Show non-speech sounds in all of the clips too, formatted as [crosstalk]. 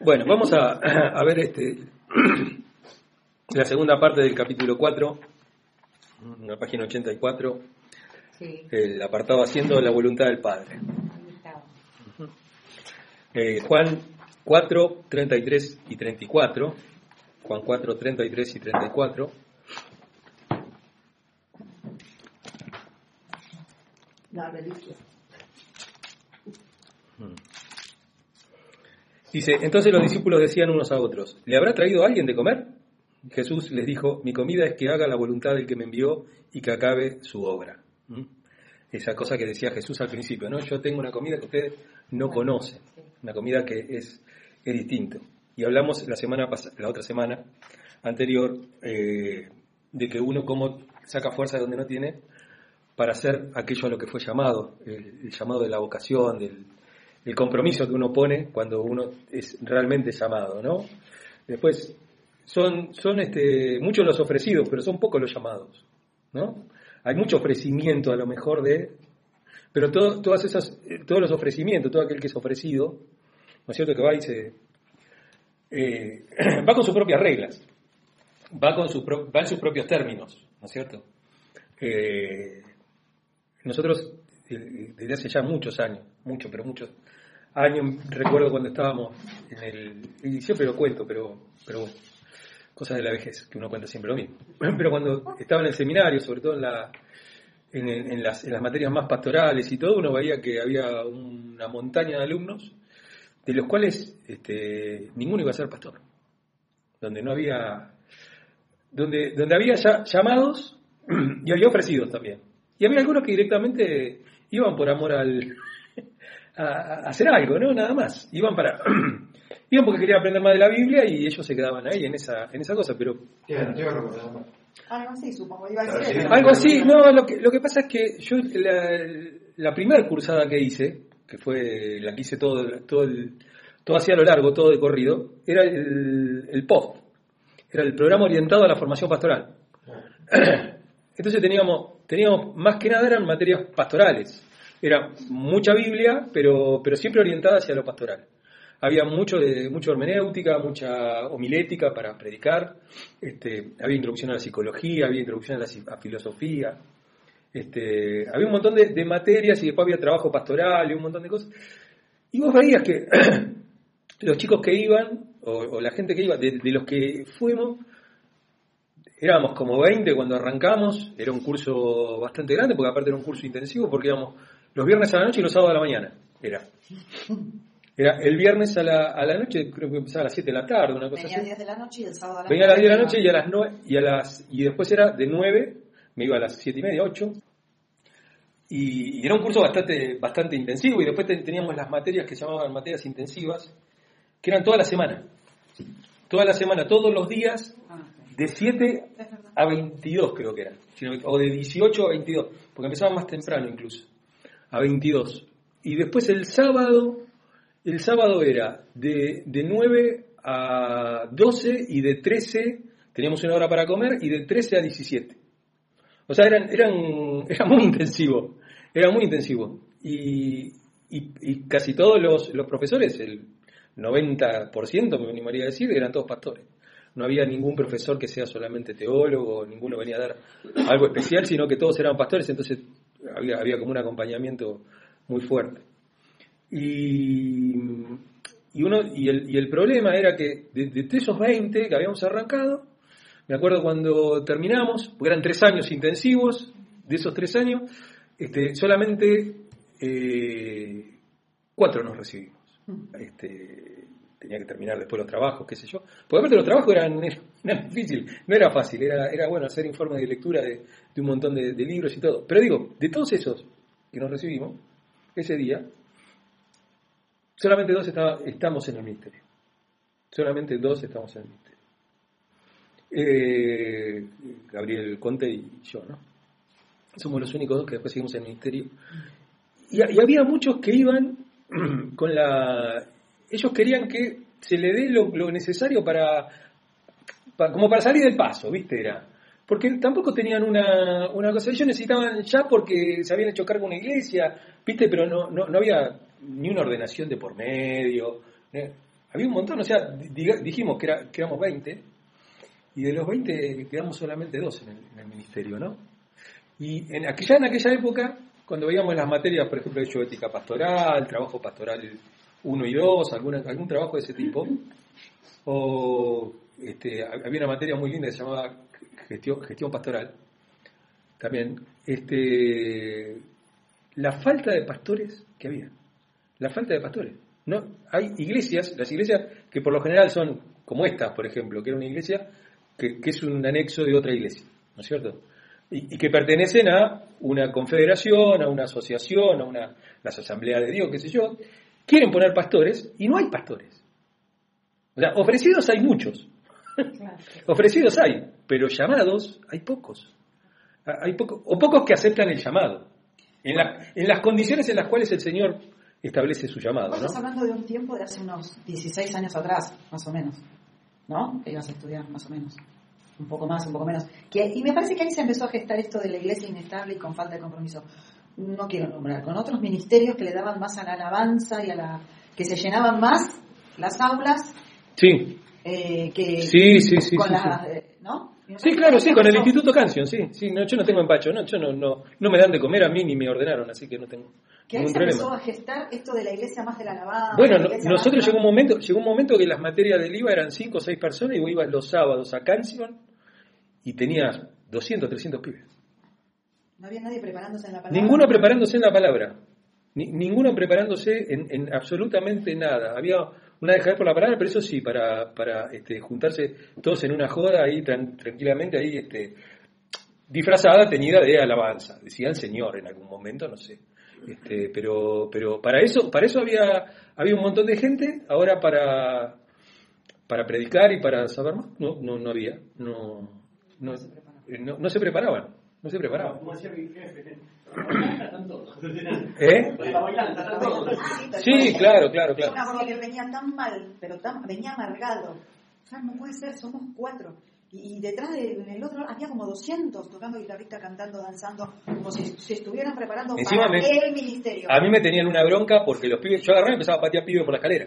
Bueno, vamos a, a ver este [clears throat] la segunda parte del capítulo 4, en la página 84, Sí, el apartado haciendo la voluntad del Padre. Eh, Juan 4, 33 y 34. Juan 4, 33 y 34. La religión. Dice, entonces los discípulos decían unos a otros, ¿le habrá traído alguien de comer? Jesús les dijo, mi comida es que haga la voluntad del que me envió y que acabe su obra. ¿Mm? Esa cosa que decía Jesús al principio, ¿no? Yo tengo una comida que ustedes no conocen, una comida que es, es distinto. Y hablamos la semana la otra semana anterior eh, de que uno cómo saca fuerza de donde no tiene para hacer aquello a lo que fue llamado, el llamado de la vocación, del el compromiso que uno pone cuando uno es realmente llamado, ¿no? Después, son, son este, muchos los ofrecidos, pero son pocos los llamados, ¿no? Hay mucho ofrecimiento a lo mejor de... Pero todo, todas esas, eh, todos los ofrecimientos, todo aquel que es ofrecido, ¿no es cierto? Que va y se... eh, [clears throat] va con sus propias reglas, va, con va en sus propios términos, ¿no es cierto? Eh, nosotros, desde hace ya muchos años, muchos, pero muchos años, recuerdo cuando estábamos en el, y siempre lo cuento, pero, pero bueno, cosas de la vejez, que uno cuenta siempre lo mismo. [clears throat] Pero cuando estaba en el seminario, sobre todo en, la, el- en las materias más pastorales y todo, uno veía que había una montaña de alumnos, de los cuales este, ninguno iba a ser pastor, donde no había, donde, donde había ya llamados [clears throat] y había ofrecidos también. Y había algunos que directamente iban por amor al, a, a hacer algo, ¿no? Nada más. Iban para [clears throat] iban porque querían aprender más de la Biblia y ellos se quedaban ahí en esa en esa cosa, pero. Algo así, supongo. Iba a decir algo así. No, lo que lo que pasa es que yo la, la primera cursada que hice, que fue la que hice todo todo el todo hacia lo largo, todo de corrido, era el, el POF. Era el programa orientado a la formación pastoral. [clears throat] Entonces teníamos, teníamos más que nada eran materias pastorales. Era mucha Biblia, pero, pero siempre orientada hacia lo pastoral. Había mucho de mucho hermenéutica, mucha homilética para predicar. Este, había introducción a la psicología, había introducción a la filosofía. Este, había un montón de, de materias y después había trabajo pastoral y un montón de cosas. Y vos veías que [clears throat] los chicos que iban, o, o la gente que iba, de, de los que fuimos, éramos como 20 cuando arrancamos, era un curso bastante grande, porque aparte era un curso intensivo, porque íbamos los viernes a la noche y los sábados a la mañana. Era. Era el viernes a la, a la noche, creo que empezaba a las 7 de la tarde, una cosa Venía a así. 10 de la noche y el sábado a las Venía a las 10 de la noche y a las 9, y, a las, y después era de 9, me iba a las 7 y media, 8. Y, y era un curso bastante, bastante intensivo, y después te- teníamos las materias que se llamaban materias intensivas, que eran toda la semana. Toda la semana, todos los días, Ah, de 7 es verdad. a 22 creo que eran, me- o de 18 a 22, porque empezaban más temprano incluso, a 22. Y después el sábado, el sábado era de, de 9 a 12 y de 13, teníamos una hora para comer, y de 13 a 17. O sea, eran, eran, [laughs] era muy intensivo, era muy intensivo. Y, y- y casi todos los, los profesores, el 90% me animaría a decir, eran todos pastores. No había ningún profesor que sea solamente teólogo, ninguno venía a dar algo especial, sino que todos eran pastores, entonces había, había como un acompañamiento muy fuerte. Y, y, uno, y, el, y el problema era que de, de esos 20 que habíamos arrancado, me acuerdo cuando terminamos, porque eran tres años intensivos, de esos tres años, este, solamente eh, cuatro nos recibimos. Este, tenía que terminar después los trabajos, qué sé yo. Porque aparte los trabajos eran, [laughs] difíciles, no era fácil, era, era bueno hacer informes de lectura de, un montón de, libros y todo. Pero digo, de todos esos que nos recibimos, ese día, solamente dos estaba- estamos en el ministerio. Solamente dos estamos en el ministerio. Eh, Gabriel Conte y yo, ¿no? Somos los únicos dos que después seguimos en el ministerio. Y había muchos que iban [clears throat] con la... Ellos querían que se le dé lo, necesario para, pa- como para salir del paso, ¿viste? Era. Porque tampoco tenían una, una cosa, ellos necesitaban ya porque se habían hecho cargo de una iglesia, ¿viste? Pero no, no, no había ni una ordenación de por medio, ¿eh? Había un montón, o sea, dijimos que, era, que éramos 20, y de los 20 quedamos solamente dos en el, en el ministerio, ¿no? Y en aquella, en aquella época, cuando veíamos las materias, por ejemplo, hecho ética pastoral, trabajo pastoral 1 y 2, alguna, algún trabajo de ese tipo, o este, había una materia muy linda que se llamaba gestión, gestión pastoral, también, este, la falta de pastores que había, la falta de pastores. No, hay iglesias, las iglesias que por lo general son como estas, por ejemplo, que era una iglesia que, es un anexo de otra iglesia, ¿no es cierto? Y, y que pertenecen a una confederación, a una asociación, a una las asambleas de Dios, qué sé yo, quieren poner pastores y no hay pastores. O sea, ofrecidos hay muchos, [laughs] ofrecidos hay, pero llamados hay pocos. Hay poco, o pocos que aceptan el llamado, en, la- en las condiciones en las cuales el Señor establece su llamado. ¿no? estás hablando de un tiempo de hace unos 16 años atrás, más o menos. ¿No? Que ibas a estudiar, más o menos. Un poco más, un poco menos. Que, y me parece que ahí se empezó a gestar esto de la iglesia inestable y con falta de compromiso. No quiero nombrar, con otros ministerios que le daban más a la alabanza y a la. que se llenaban más las aulas Sí, eh, que. sí, sí, sí. con sí, las. sí. eh, ¿No? Sí, claro, sí, con el empezó- Instituto Canción, sí, sí, no, yo no tengo empacho, no, yo no, no, no me dan de comer a mí ni me ordenaron, así que no tengo Que ahí se empezó problema. a gestar esto de la iglesia más de la alabanza. Bueno, la nosotros la- llegó un momento, llegó un momento que las materias del IVA eran 5 o 6 personas y vos ibas los sábados a Canción y tenías 200, 300 pibes. No había nadie preparándose en la palabra. Ninguno preparándose en la palabra. Ni- ninguno preparándose en, en absolutamente nada. Había una dejadez por la palabra, pero eso sí, para, para este, juntarse todos en una joda ahí tran- tranquilamente, ahí este, disfrazada, teñida de alabanza. Decía el Señor en algún momento, no sé. Este, pero, pero para eso, para eso había, había un montón de gente, ahora para, para predicar y para saber más, no, no, no había, no, no, no, no se preparaban, no se todos. ¿Eh? Todos. Sí, claro, claro, claro. acuerdo que venía tan mal, pero tan, venía amargado. O sea, no puede ser, somos cuatro. Y, y detrás de, en el otro había como 200 tocando guitarrista, cantando, danzando, como si se estuvieran preparando Encima para me- el ministerio. A mí me tenían una bronca porque los pibes, yo agarraba y empezaba a patear pibes por la escalera.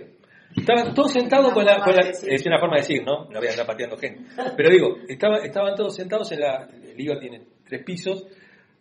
Estaban todos sentados con la, con la- es una forma de decir, ¿no? No voy a andar pateando gente. Pero digo, estaba, estaban todos sentados en la, el IVA tiene tres pisos,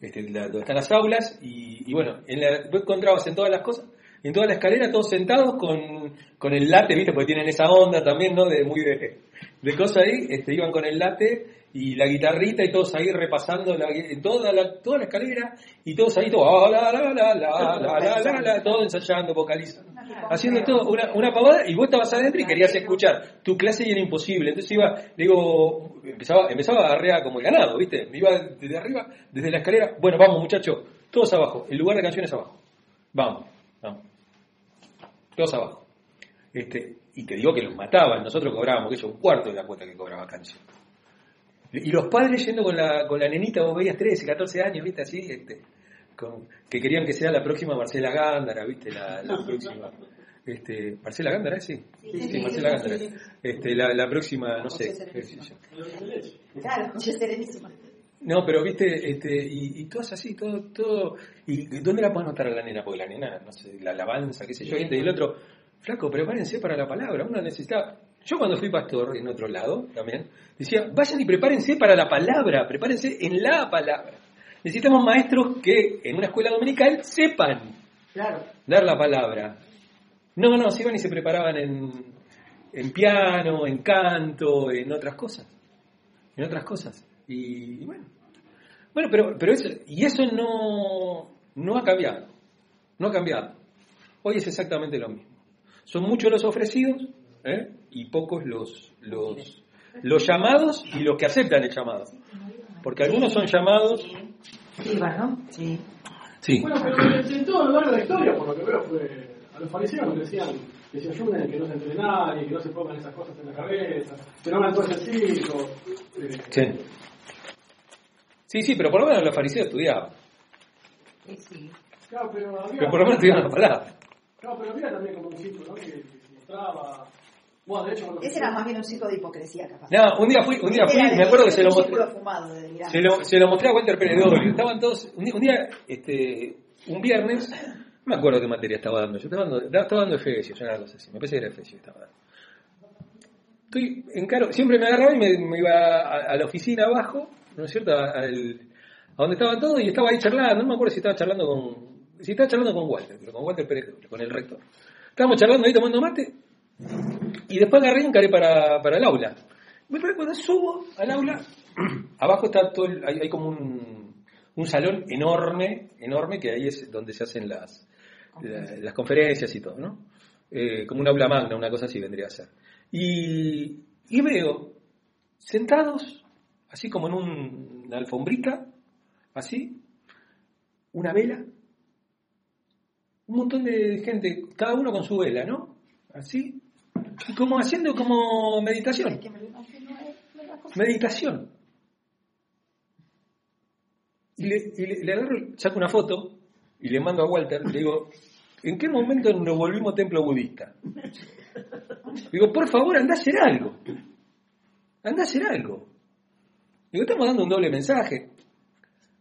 este, la- donde están las aulas, y, bueno, en la, vos encontrabas en todas las cosas, en toda la escalera, todos sentados con, con el late, ¿viste? Porque tienen esa onda también, ¿no? De muy de, de cosas ahí, este, iban con el late y la guitarrita y todos ahí repasando la, toda, la, toda la escalera y todos ahí todos, ah, la, la, la, la, la, todos ensayando, vocalizando, haciendo todo, una, una pavada y vos estabas adentro y querías escuchar. Tu clase y era imposible. Entonces iba, digo, empezaba, empezaba a arrear como el ganado, ¿viste? Me iba desde arriba, desde la escalera, bueno, vamos muchachos, todos abajo, el lugar de canciones abajo. Vamos, vamos. Todos abajo. Este, y te digo que los mataban, nosotros cobrábamos, que eso, un cuarto de la cuota que cobraba canción y los padres yendo con la, con la nenita, vos veías 13, 14 años, ¿viste? Así, este, con- que querían que sea la próxima Marcela Gándara, ¿viste? La, la próxima. Este, Marcela Gándara, sí. Sí, sí, Marcela Gándara. Este, la, la próxima, no sé. Yo. Claro, José Serenísima. No, pero viste, este, y, y todas así, todo, todo. ¿Y dónde la puedo anotar a la nena? Porque la nena, no sé, la alabanza, qué sé yo, y el otro, flaco, prepárense para la palabra, uno necesita. Yo cuando fui pastor en otro lado también, decía, vayan y prepárense para la palabra, prepárense en la palabra. Necesitamos maestros que en una escuela dominical sepan Claro. dar la palabra. No, no, se iban y se preparaban en, en piano, en canto, en otras cosas. En otras cosas. Y, y bueno. Bueno, pero, pero eso, y eso no, no ha cambiado. No ha cambiado. Hoy es exactamente lo mismo. Son muchos los ofrecidos ¿eh? Y pocos los, los, los llamados y los que aceptan el llamado. Porque algunos son llamados. ¿no? Sí. Sí. Bueno, pero en, todo lo largo de la historia, por lo que veo, fue a los fariseos les decían que se ayuden, que no se entre nadie, que no se pongan esas cosas en la cabeza, que no hagan todo ese circo. eh, Sí. Sí, sí, pero por lo menos los fariseos estudiaban. Sí, sí. Claro, pero había, Pero por lo menos estudiaban la palabra. claro, pero había también como un circo, ¿no? Que, que se mostraba. Bueno, de hecho, cuando Ese era más bien un circo de hipocresía, capaz. No, un día fui, un día fui, me acuerdo que se lo mostré, se lo, se lo mostré a Walter Pérez. Estaban todos, un día, un, día, este, un viernes, No me acuerdo qué materia estaba dando. Yo estaba dando, estaba dando Efesios, una cosa así. Me parece que era Efesios estaba dando. Estoy en caro, siempre me agarraba y me, me iba a, a la oficina abajo, ¿no es cierto? A, al- a donde estaban todos y estaba ahí charlando. No me acuerdo si estaba charlando con. Si estaba charlando con Walter, pero con Walter Pérez, con el rector. Estábamos charlando ahí tomando mate y después agarré y encaré para, para el aula. Me cuando subo al aula, [clears throat] abajo está todo, el- hay, hay como un, un salón enorme, enorme, que ahí es donde se hacen las, la- las conferencias y todo, ¿no? Eh, como un aula magna, una cosa así vendría a ser. Y, y veo sentados, así como en un- una alfombrita, así, una vela, un montón de gente, cada uno con su vela, ¿no? Así, como haciendo como meditación. Meditación. Y le, agarro, saco una foto y le mando a Walter, le digo, ¿en qué momento nos volvimos templo budista? Digo, por favor, anda a hacer algo. Anda a hacer algo. Digo, estamos dando un doble mensaje.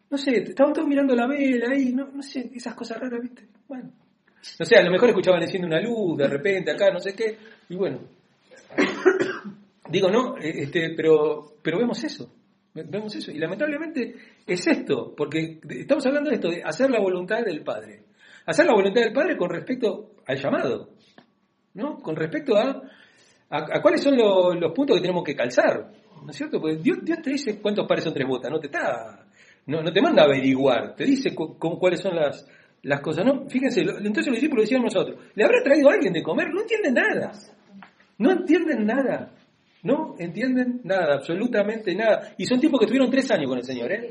No sé, estaban todos mirando la vela ahí, no, no sé, esas cosas raras, ¿viste? Bueno. No sé, a lo mejor escuchaban enciende una luz, de repente, acá, no sé qué, y bueno. Digo, no, eh, este, pero, pero vemos eso, ve- vemos eso, y lamentablemente es esto, porque estamos hablando de esto, de hacer la voluntad del Padre. Hacer la voluntad del Padre con respecto al llamado, ¿no? Con respecto a, a, cuáles son lo- los puntos que tenemos que calzar, ¿no es cierto? Porque Dios, Dios te dice cuántos pares son tres botas, no te está, no, no te manda averiguar, te dice cu- cuáles son las, las cosas, ¿no? Fíjense, entonces los discípulos decían nosotros, ¿le habrá traído a alguien de comer? No entienden nada, no entienden nada, no entienden nada, absolutamente nada. Y son tipos que estuvieron tres años con el Señor, ¿eh?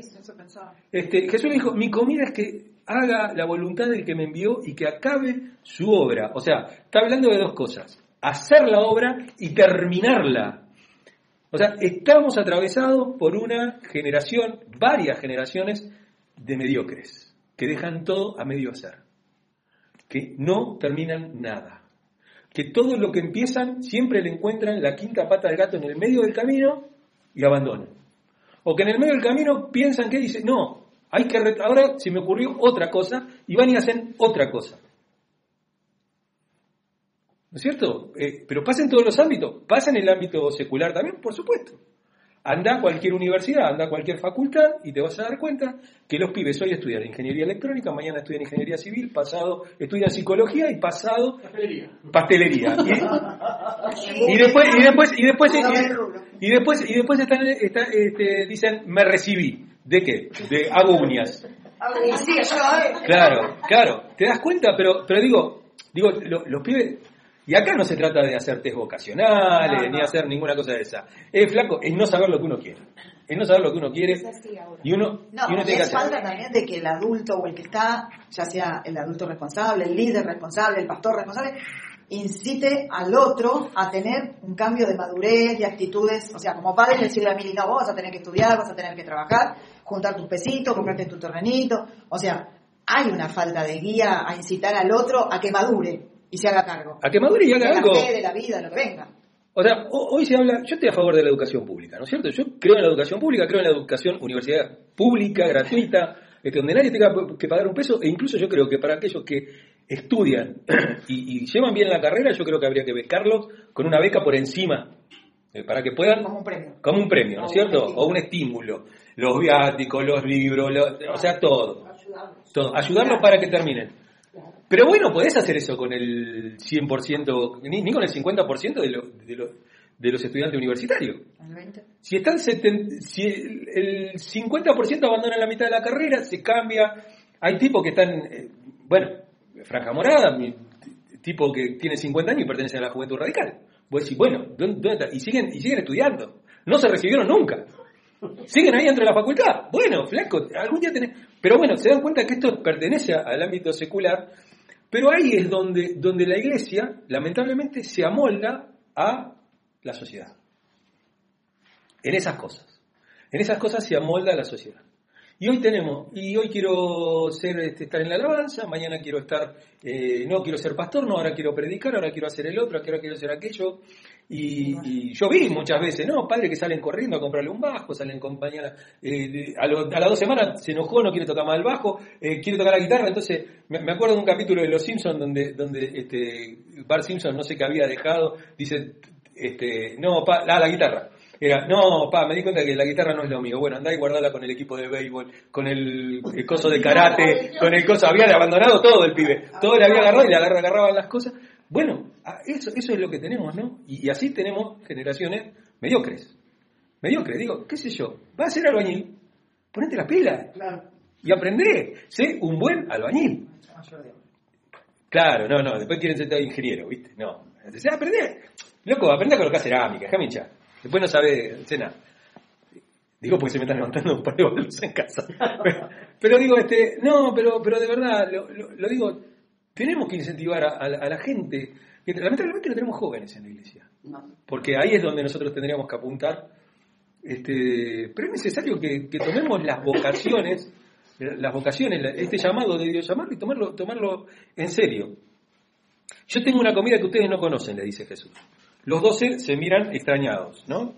Este, Jesús le dijo, mi comida es que haga la voluntad del que me envió y que acabe su obra. O sea, está hablando de dos cosas, hacer la obra y terminarla. O sea, estamos atravesados por una generación, varias generaciones de mediocres, que dejan todo a medio hacer, que no terminan nada, que todo lo que empiezan siempre le encuentran la quinta pata del gato en el medio del camino y abandonan. O que en el medio del camino piensan que dicen, no, hay que ahora se me ocurrió otra cosa y van y hacen otra cosa. ¿No es cierto? Eh, pero pasa en todos los ámbitos, pasa en el ámbito secular también, por supuesto. Anda a cualquier universidad, anda a cualquier facultad y te vas a dar cuenta que los pibes hoy estudian ingeniería electrónica, mañana estudian ingeniería civil, pasado estudian psicología y pasado Pastelería. pastelería. [laughs] Y, y después, y después, y después, y, y después, y después están, está- este, dicen, me recibí. ¿De qué? De hago uñas. Y sí, yo, eh. Claro, claro. ¿Te das cuenta? Pero, pero digo, digo, lo- los pibes. Y acá no se trata de hacer test vocacionales, No, no. ni hacer ninguna cosa de esa. Es flaco, es no saber lo que uno quiere. Es no saber lo que uno quiere. Y uno, No, y uno tiene que hacer. falta también de que el adulto o el que está, ya sea el adulto responsable, el líder responsable, el pastor responsable, incite al otro a tener un cambio de madurez, de actitudes. O sea, como padre decirle a Mili, no, vos vas a tener que estudiar, vas a tener que trabajar, juntar tus pesitos, comprarte tu terrenito. O sea, hay una falta de guía a incitar al otro a que madure y se haga cargo. A que madure y De haga la algo. fe, de la vida, de lo que venga. O sea, ho- hoy se habla, yo estoy a favor de la educación pública, ¿no es cierto? Yo creo en la educación pública, creo en la educación universidad pública, gratuita, este, donde nadie tenga que pagar un peso, e incluso yo creo que para aquellos que estudian [clears throat] y, y llevan bien la carrera, yo creo que habría que becarlos con una beca por encima, eh, para que puedan, Como un premio. como un premio, ¿no es cierto? estímulo. O un estímulo, los viáticos, los libros, lo- o sea, todo, todo, ayudarlos para que terminen. Pero bueno, podés hacer eso con el 100%, ni, ni con el 50% de, lo- de, lo- de los estudiantes universitarios. ¿El 20? Si están seten- si el, el 50% abandonan la mitad de la carrera, se cambia. Hay tipos que están, eh, bueno, franja morada, mi- tipo que tiene 50 años y pertenece a la juventud radical. Vos decís, bueno, ¿dónde, dónde está? Y siguen, y siguen estudiando. No se recibieron nunca. Siguen ahí dentro de la facultad. Bueno, flaco, algún día tenés. Pero bueno, se dan cuenta que esto pertenece al ámbito secular. Pero ahí es donde, donde la iglesia, lamentablemente, se amolda a la sociedad. En esas cosas. En esas cosas se amolda la sociedad. Y hoy tenemos, y hoy quiero este, estar en la alabanza, mañana quiero estar, eh, no quiero ser pastor, no, ahora quiero predicar, ahora quiero hacer el otro, ahora quiero hacer aquello. Y, y yo vi muchas veces, ¿no? Padres que salen corriendo a comprarle un bajo, salen con mañana, eh, a, lo- a las dos semanas se enojó, no quiere tocar más el bajo, eh, quiere tocar la guitarra. Entonces, me, me acuerdo de un capítulo de Los Simpsons donde, donde este, Bart Simpson no sé qué había dejado, dice, este, no, pa, la, la guitarra. Era, no, pa, me di cuenta que la guitarra no es lo mío. Bueno, andá y guardala con el equipo de béisbol, con el, el coso de karate, con el coso. Había abandonado todo el pibe. Todo le había agarrado y le agarra- agarraban las cosas. Bueno, a- eso, eso es lo que tenemos, ¿no? Y, y así tenemos generaciones mediocres. Mediocres, digo, qué sé yo, vas a ser albañil, ponete las pilas Claro. y aprendé, sé un buen albañil. Claro, no, no, después quieren ser todo ingeniero, ¿viste? No, se aprende. Loco, aprende a colocar cerámica, déjame hinchar. Después no sabe nada. Digo porque se me están levantando un par de bolos en casa. [laughs] Pero, pero digo, este, no, pero, pero de verdad, lo, lo- lo digo, tenemos que incentivar a, a la, a la gente. Lamentablemente no tenemos jóvenes en la iglesia. No. Porque ahí es donde nosotros tendríamos que apuntar. Este, pero es necesario que, que tomemos las vocaciones, las vocaciones, este llamado de Dios, llamarlo y tomarlo, tomarlo en serio. Yo tengo una comida que ustedes no conocen, le dice Jesús. Los doce se miran extrañados, ¿no?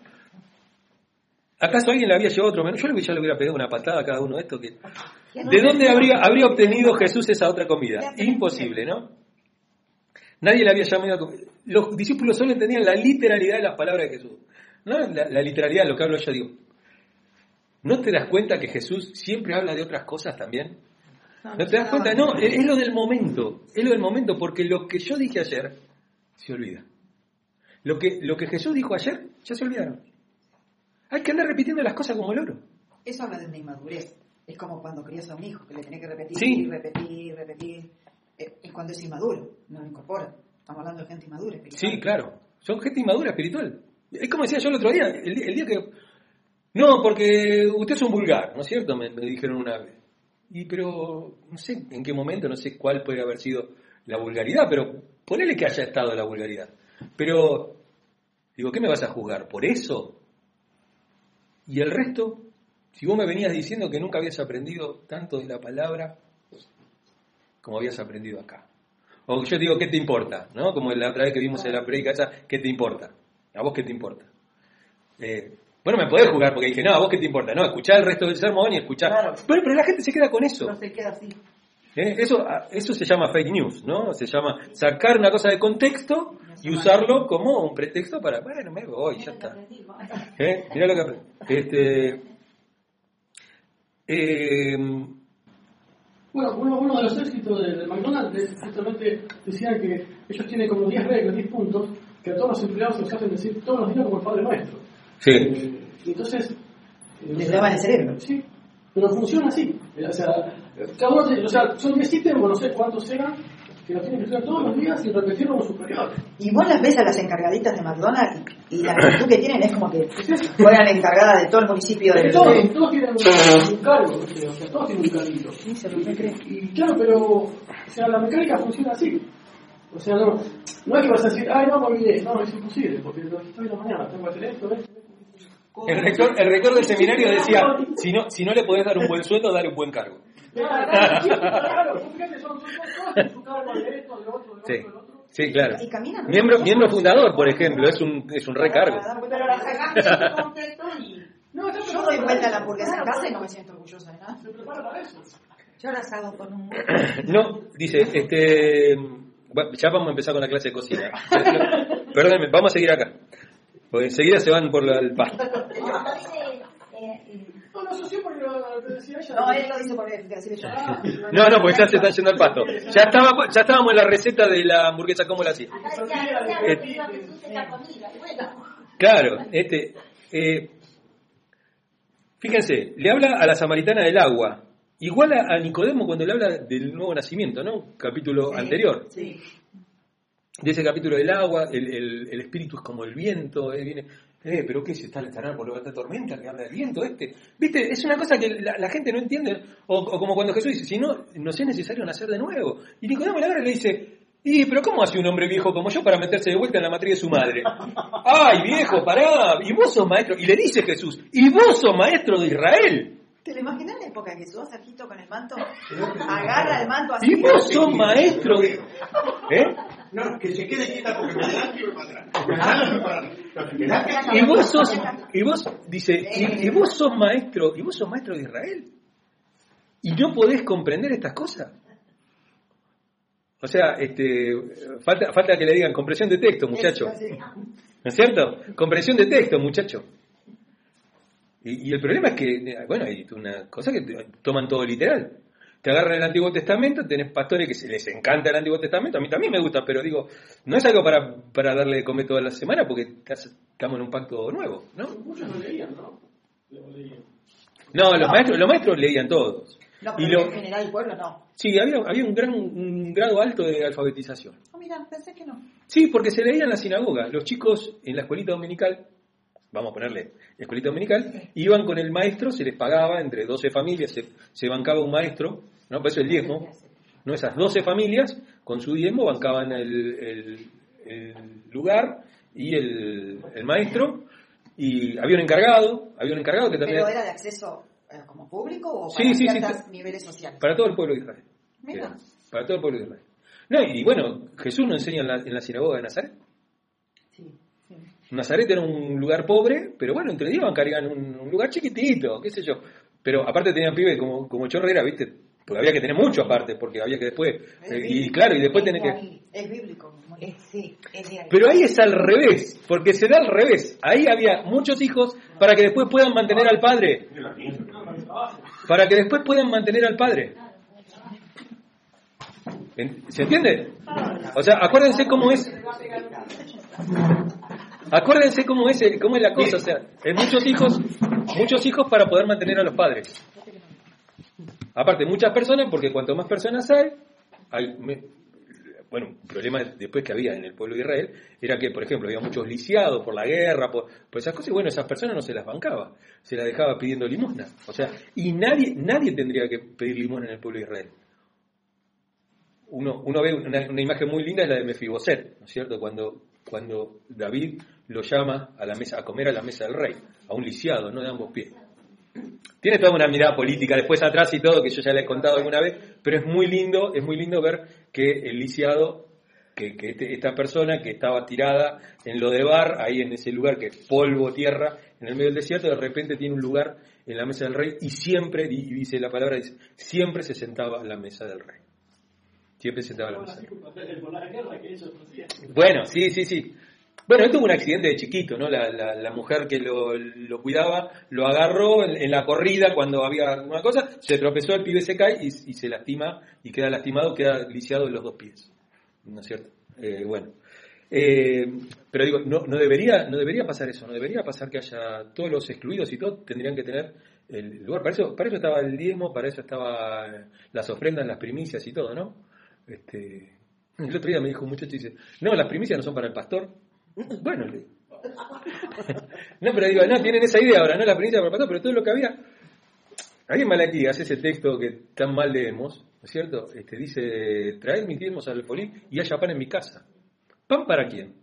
¿Acaso alguien le había llevado otro menú? Yo ya le hubiera pegado una patada a cada uno de estos. Que... ¿De dónde habría, habría obtenido Jesús esa otra comida? Imposible, ¿no? Nadie le había llamado. Los discípulos solo entendían la literalidad de las palabras de Jesús. No la, la literalidad de lo que hablo yo, digo. ¿No te das cuenta que Jesús siempre habla de otras cosas también? ¿No te das cuenta? No, es, es lo del momento. Es lo del momento, porque lo que yo dije ayer se olvida. Lo que, lo que Jesús dijo ayer, ya se olvidaron. Hay que andar repitiendo las cosas como el oro. Eso habla de una inmadurez. Es como cuando crías a un hijo, que le tenés que repetir, Sí. repetir, repetir. Eh, Es cuando es inmaduro, no lo incorpora. Estamos hablando de gente inmadura. Sí, espiritual. claro. Son gente inmadura espiritual. Es como decía yo el otro día, el, día- el día que... No, porque usted es un vulgar, ¿no es cierto? Me, me dijeron una vez. Y pero no sé en qué momento, no sé cuál puede haber sido la vulgaridad, pero ponele que haya estado la vulgaridad. Pero, digo, ¿qué me vas a juzgar? ¿Por eso? Y el resto, si vos me venías diciendo que nunca habías aprendido tanto de la palabra como habías aprendido acá. O yo digo, ¿qué te importa? ¿No? Como la otra vez que vimos en la predica esa, ¿qué te importa? ¿A vos qué te importa? Eh, bueno, me podés jugar porque dije, no, ¿a vos qué te importa? No, escuchar el resto del sermón y. Claro. Pero, pero la gente se queda con eso. No se queda así. ¿Eh? Eso, ah, eso se llama fake news, ¿no? Se llama sacar una cosa de contexto y usarlo como un pretexto para, bueno, me voy, ya está. ¿Eh? Mirá lo que aprendí. Este, eh, Bueno, uno, uno de los éxitos de, de McDonald's es justamente decía que ellos tienen como 10 reglas, 10 puntos, que a todos los empleados los hacen decir todos los días como el Padre Nuestro. sí, Eh, y entonces... eh, Les lavan el cerebro. Sí, pero funciona así. O sea, cada uno o sea, son 10 ítems, o no sé cuántos eran, que los tienen que estudiar todos los días y repetirlo con superior. Y vos las ves a las encargaditas de McDonald's y, y la [coughs] actitud que tienen es como que fueran la encargada de todo el municipio de... Todos, todos tienen un, un cargo, o sea, todos tienen un carguito. Sí, se lo cree. Y claro, pero o sea, la mecánica funciona así. O sea, no, no es que vas a decir, ay, no, me olvidé. No, es imposible, porque lo estoy en la mañana, tengo que hacer esto, esto, esto. El rector, el rector del seminario decía, si no, si no le podés dar un buen sueldo, dale un buen cargo. [laughs] Sí, sí, claro. Y caminan. Miembro, miembro fundador, por ejemplo, es un, es un recargo. Pero la un [laughs] contexto y... No, está Yo doy vuelta a la hamburguesa en casa y no me siento orgullosa de nada. Se prepara para eso. Yo las hago con un [coughs] No, dice, este, bueno, ya vamos a empezar con la clase de cocina. [laughs] Perdónenme, vamos a seguir acá. Porque enseguida se van por la- el pasto. [laughs] No, no, sí, ella. No, él lo dice yo. Ah, No, no, porque ya se están yendo al pasto. Ya, estaba, ya estábamos en la receta de la hamburguesa, ¿cómo la hacía? Claro, este, eh, fíjense, le habla a la samaritana del agua, igual a, a Nicodemo cuando le habla del nuevo nacimiento, ¿no? Capítulo Sí, anterior. Sí. De ese capítulo del agua, el, el- el espíritu es como el viento, eh, viene, eh, pero ¿qué se está estará por la tormenta que habla del viento este? ¿Viste? Es una cosa que la, la gente no entiende, o, o como cuando Jesús dice, si no, nos es necesario nacer de nuevo. Y Nicodemo y le dice, y pero ¿cómo hace un hombre viejo como yo para meterse de vuelta en la matriz de su madre? [laughs] ¡Ay, viejo, pará! Y vos sos maestro. Y le dice Jesús, y vos sos maestro de Israel. ¿Te lo imaginas la época que subas Sergito con el manto? Agarra el manto así. Y vos sos maestro. ¿Eh? No, que se quede quieta porque me adelanto y me para atrás. Y vos sos, y vos, dice, y, y vos sos maestro, y vos sos maestro de Israel. Y no podés comprender estas cosas. O sea, este, falta, falta que le digan comprensión de texto, muchacho. ¿No es cierto? Comprensión de texto, muchacho. Y, y el problema es que, bueno, hay una cosa que toman todo literal. Te agarran el Antiguo Testamento, tenés pastores que se les encanta el Antiguo Testamento, a mí también me gusta, pero digo, no es algo para, para darle de comer toda la semana porque estamos en un pacto nuevo, ¿no? Muchos no leían, ¿no? Lo leían. No, los maestros, los maestros leían todos. No, Y pero lo- en general el pueblo no. sí, había, había un, gran, un grado alto de alfabetización. Oh, mira, pensé que no. Sí, porque se leía en la sinagoga. Los chicos en la escuelita dominical, vamos a ponerle escuelita dominical, iban con el maestro, se les pagaba entre 12 familias, se, se bancaba un maestro, ¿no? Por eso el diezmo, ¿no? Esas 12 familias con su diezmo bancaban el, el- el lugar y el, el maestro, y había un encargado, había un encargado que también... Pero era de acceso eh, como público o para sí, sí, ciertos sí. niveles sociales. Para todo el pueblo de Israel. Mira. Era, Para todo el pueblo de Israel. No, y bueno, Jesús nos enseña en la, en la sinagoga de Nazaret. Nazaret era un lugar pobre, pero bueno, entre Dios cargan un, un lugar chiquitito, qué sé yo. Pero aparte tenían pibes como, como chorrera, ¿viste? Porque había que tener mucho aparte, porque había que después. eh, y claro, y después tenés que. Es bíblico. Es, sí, es de ahí. Pero ahí es al revés, porque se da al revés. Ahí había muchos hijos para que después puedan mantener al padre. Para que después puedan mantener al padre. ¿En- ¿Se entiende? O sea, acuérdense cómo es. Acuérdense cómo es, el- cómo es la cosa. O sea, hay muchos hijos, muchos hijos para poder mantener a los padres. Aparte, muchas personas, porque cuanto más personas hay, hay bueno, un problema después que había en el pueblo de Israel era que, por ejemplo, había muchos lisiados por la guerra, por, por esas cosas, y bueno, esas personas no se las bancaba, se las dejaba pidiendo limosna. O sea, y nadie, nadie tendría que pedir limosna en el pueblo de Israel. Uno, uno ve una, una imagen muy linda, es la de Mefiboset, ¿no es cierto? Cuando, cuando David lo llama a la mesa, a comer a la mesa del rey, a un lisiado, no de ambos pies. Tiene toda una mirada política después atrás y todo, que yo ya le he contado alguna vez, pero es muy lindo, es muy lindo ver que el lisiado, que, que este- esta persona que estaba tirada en lo de bar, ahí en ese lugar que es polvo, tierra, en el medio del desierto, de repente tiene un lugar en la mesa del rey y siempre, y dice la palabra, dice, siempre se sentaba a la mesa del rey. Siempre se sentaba a la mesa. ellos hacían. Bueno, sí, sí, sí. Bueno, él tuvo un accidente de chiquito, ¿no? La, mujer que lo, cuidaba lo agarró en, la corrida cuando había una cosa, se tropezó, el pibe se cae y, se lastima y queda lastimado, queda lisiado en los dos pies. ¿No es cierto? Eh, bueno. Eh, pero digo, no, debería, no debería pasar eso, no debería pasar que haya todos los excluidos y todo tendrían que tener el lugar. Para eso, estaba el diezmo, para eso estaba eh, las ofrendas, las primicias y todo, ¿no? Este, el otro día me dijo un muchacho, dice, no, las primicias no son para el pastor. [laughs] Bueno, le- no, pero digo, no, tienen esa idea ahora, no la para el pastor, pero todo lo que había. Ahí en Malaquías, ese texto que tan mal leemos, ¿no es cierto? Este, dice, traed mis diezmos al folín y haya pan en mi casa. ¿Pan para quién?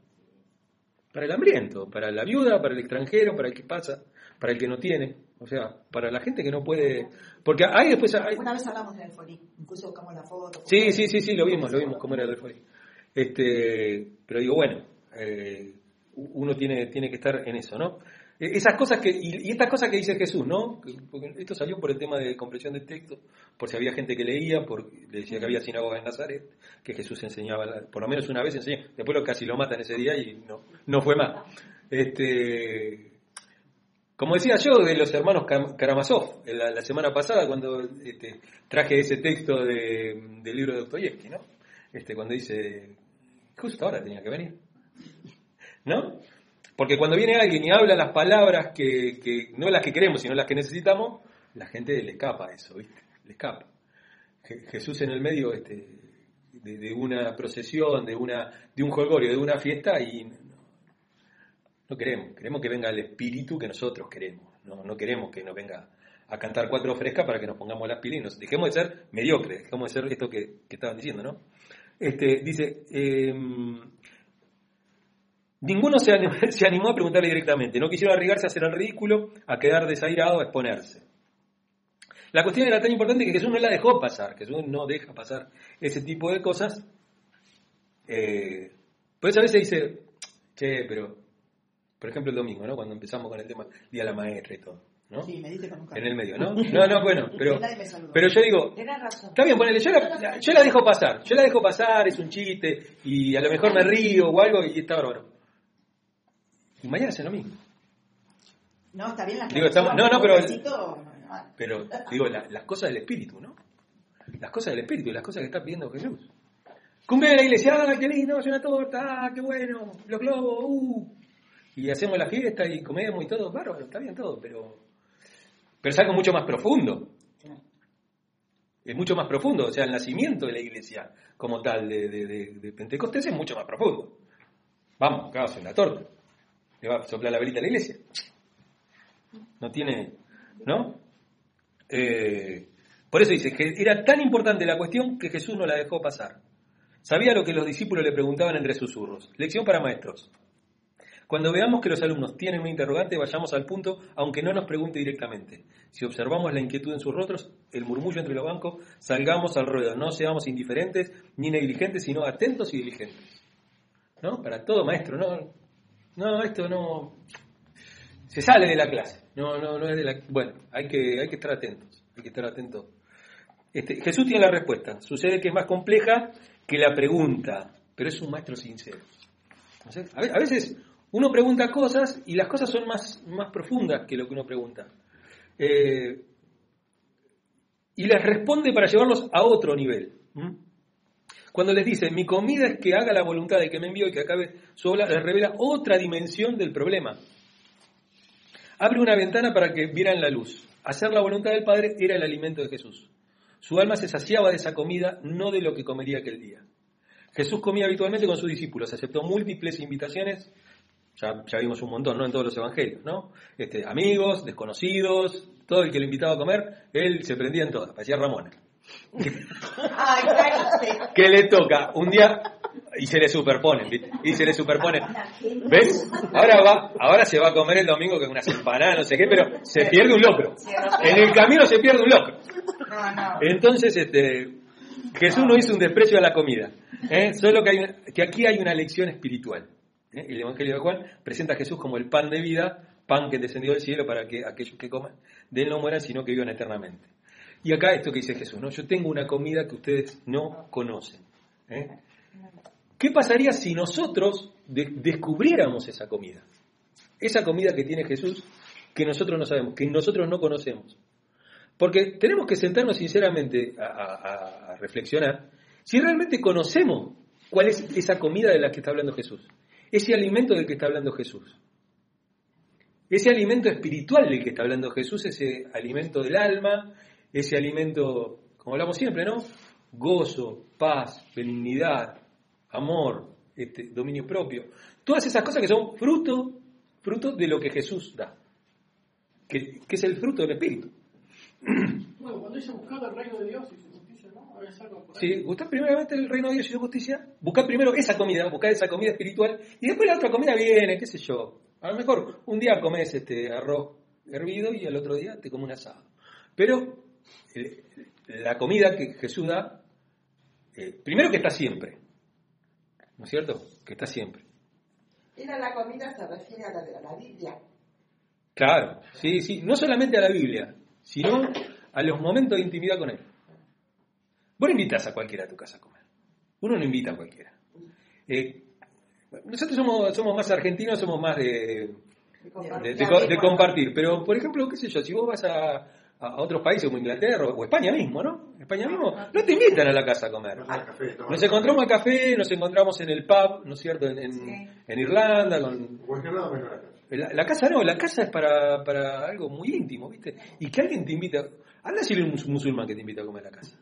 Para el hambriento, para la viuda, para el extranjero, para el que pasa, para el que no tiene. O sea, para la gente que no puede... Porque ahí después... Hay, Una vez hablamos del Forí, incluso buscamos la foto. Sí, sí, sí, sí, lo vimos, lo vimos cómo era el folín. Este, pero digo, bueno, eh, uno tiene, tiene que estar en eso, ¿no? Eh, Esas cosas que, y, estas cosas que dice Jesús, ¿no? Esto salió por el tema de comprensión de texto, por si había gente que leía, por, le decía que había sinagoga en Nazaret, que Jesús enseñaba, por lo menos una vez enseñó, después casi lo matan ese día y no, no fue más. Este, como decía yo de los hermanos Karamazov, la, la semana pasada cuando este, traje ese texto de- del libro de Dostoyevsky, ¿no? Este, cuando dice, justo ahora tenía que venir, ¿no? Porque cuando viene alguien y habla las palabras que, no las que queremos, sino las que necesitamos, la gente le escapa eso, ¿viste? Le escapa. Je- Jesús en el medio este, de, una procesión, de, una, de un jolgorio, de una fiesta y no, queremos, queremos que venga el espíritu que nosotros queremos, no, no queremos que nos venga a cantar cuatro frescas para que nos pongamos las pilas y nos dejemos de ser mediocres, dejemos de ser esto que, que estaban diciendo, ¿no? Este, dice, em, Ninguno se animó, [laughs] se animó a preguntarle directamente, no quisieron arriesgarse a hacer el ridículo, a quedar desairado, a exponerse. La cuestión era tan importante que Jesús no la dejó pasar, Jesús no deja pasar ese tipo de cosas. Eh, por eso a veces dice, che, pero, por ejemplo el domingo, ¿no? Cuando empezamos con el tema Día de la Maestra y todo, ¿no? Sí, me diste con un En café. el medio, ¿no? No, no, bueno, [laughs] pero, pero yo digo, razón. Está bien, ponele, yo la, yo la dejo pasar, yo la dejo pasar, es un chiste, y a lo mejor me río o algo y está bárbaro. Y mañana hacen lo mismo. No, está bien la Digo, estamos- no, no, pero- Pero digo, la- las cosas del espíritu, ¿no? Las cosas del espíritu, las cosas que está pidiendo Jesús. Cumple de la iglesia, ¡ah, qué lindo! Es una torta, ¡ah, qué bueno! Los globos, ¡uh! Y hacemos la fiesta y comemos y todo, bárbaro, está bien todo, pero, pero es algo mucho más profundo. es mucho más profundo, o sea, el nacimiento de la iglesia como tal de, de- de- de Pentecostés es mucho más profundo. Vamos, acá hacer una torta, le va a soplar la velita a la iglesia. No tiene, ¿no? Eh, por eso dice que era tan importante la cuestión que Jesús no la dejó pasar. Sabía lo que los discípulos le preguntaban entre susurros. Lección para maestros. Cuando veamos que los alumnos tienen un interrogante, vayamos al punto, aunque no nos pregunte directamente. Si observamos la inquietud en sus rostros, el murmullo entre los bancos, salgamos al ruedo. No seamos indiferentes ni negligentes, sino atentos y diligentes. ¿No? Para todo maestro, no, no, esto no se sale de la clase. No, no, no es de la. Bueno, hay que, hay que estar atentos. Hay que estar atentos. Este, Jesús tiene la respuesta. Sucede que es más compleja que la pregunta, pero es un maestro sincero. A ve- a veces uno pregunta cosas y las cosas son más, más profundas que lo que uno pregunta. Eh, y les responde para llevarlos a otro nivel. Cuando les dice, mi comida es que haga la voluntad de que me envió y que acabe su obra, les revela otra dimensión del problema. Abre una ventana para que vieran la luz. Hacer la voluntad del Padre era el alimento de Jesús. Su alma se saciaba de esa comida, no de lo que comería aquel día. Jesús comía habitualmente con sus discípulos, aceptó múltiples invitaciones, ya, ya vimos un montón, ¿no? En todos los evangelios, ¿no? Este, amigos, desconocidos, todo el que lo invitaba a comer, él se prendía en todas, parecía Ramón. Ay, cállate. que le toca un día y se le superponen, ¿viste? Y se le superponen. ¿Ves? Ahora va, ahora se va a comer el domingo con unas empanadas, no sé qué, pero se pierde un locro. En el camino se pierde un locro. Entonces, este, Jesús no hizo un desprecio a la comida. ¿eh? Solo que, hay una- que aquí hay una lección espiritual. ¿eh? El Evangelio de Juan presenta a Jesús como el pan de vida, pan que descendió del cielo para que aquellos que coman de él no mueran, sino que vivan eternamente. Y acá esto que dice Jesús, ¿no? Yo tengo una comida que ustedes no conocen. ¿eh? ¿Qué pasaría si nosotros de- descubriéramos esa comida? Esa comida que tiene Jesús que nosotros no sabemos, que nosotros no conocemos. Porque tenemos que sentarnos sinceramente a, a- a reflexionar si realmente conocemos cuál es esa comida de la que está hablando Jesús, ese alimento del que está hablando Jesús, ese alimento espiritual del que está hablando Jesús, ese alimento del alma, ese alimento, como hablamos siempre, ¿no? Gozo, paz, benignidad, amor, este, dominio propio, todas esas cosas que son fruto, fruto de lo que Jesús da, que, que es el fruto del Espíritu. [clears throat] Bueno, cuando dice buscar el reino de Dios y su justicia, ¿no? Algo por ahí. Sí, buscar primeramente el reino de Dios y su justicia, buscar primero esa comida, buscar esa comida espiritual, y después la otra comida viene, qué sé yo. A lo mejor un día comes este arroz hervido y al otro día te comes un asado. Pero la comida que Jesús da, eh, primero que está siempre, ¿no es cierto? Que está siempre. Mira, la comida se refiere a la de la Biblia. Claro, sí, sí, no solamente a la Biblia, sino a los momentos de intimidad con Él. Vos no invitas a cualquiera a tu casa a comer. Uno no invita a cualquiera. Eh, nosotros somos, somos más argentinos, somos más de, de, de co- de compartir. Pero, por ejemplo, qué sé yo, si vos vas a, a otros países como Inglaterra o España mismo, ¿no? España mismo, no te invitan a la casa a comer. Nos encontramos al café, nos encontramos en el pub, ¿no es cierto? En, en- Sí. en Irlanda, con, En cualquier lado menos la casa. la, la casa no, la casa es para, para algo muy íntimo, ¿viste? Y que alguien te invita. Anda decirle a un mus- musulmán que te invita a comer a la casa.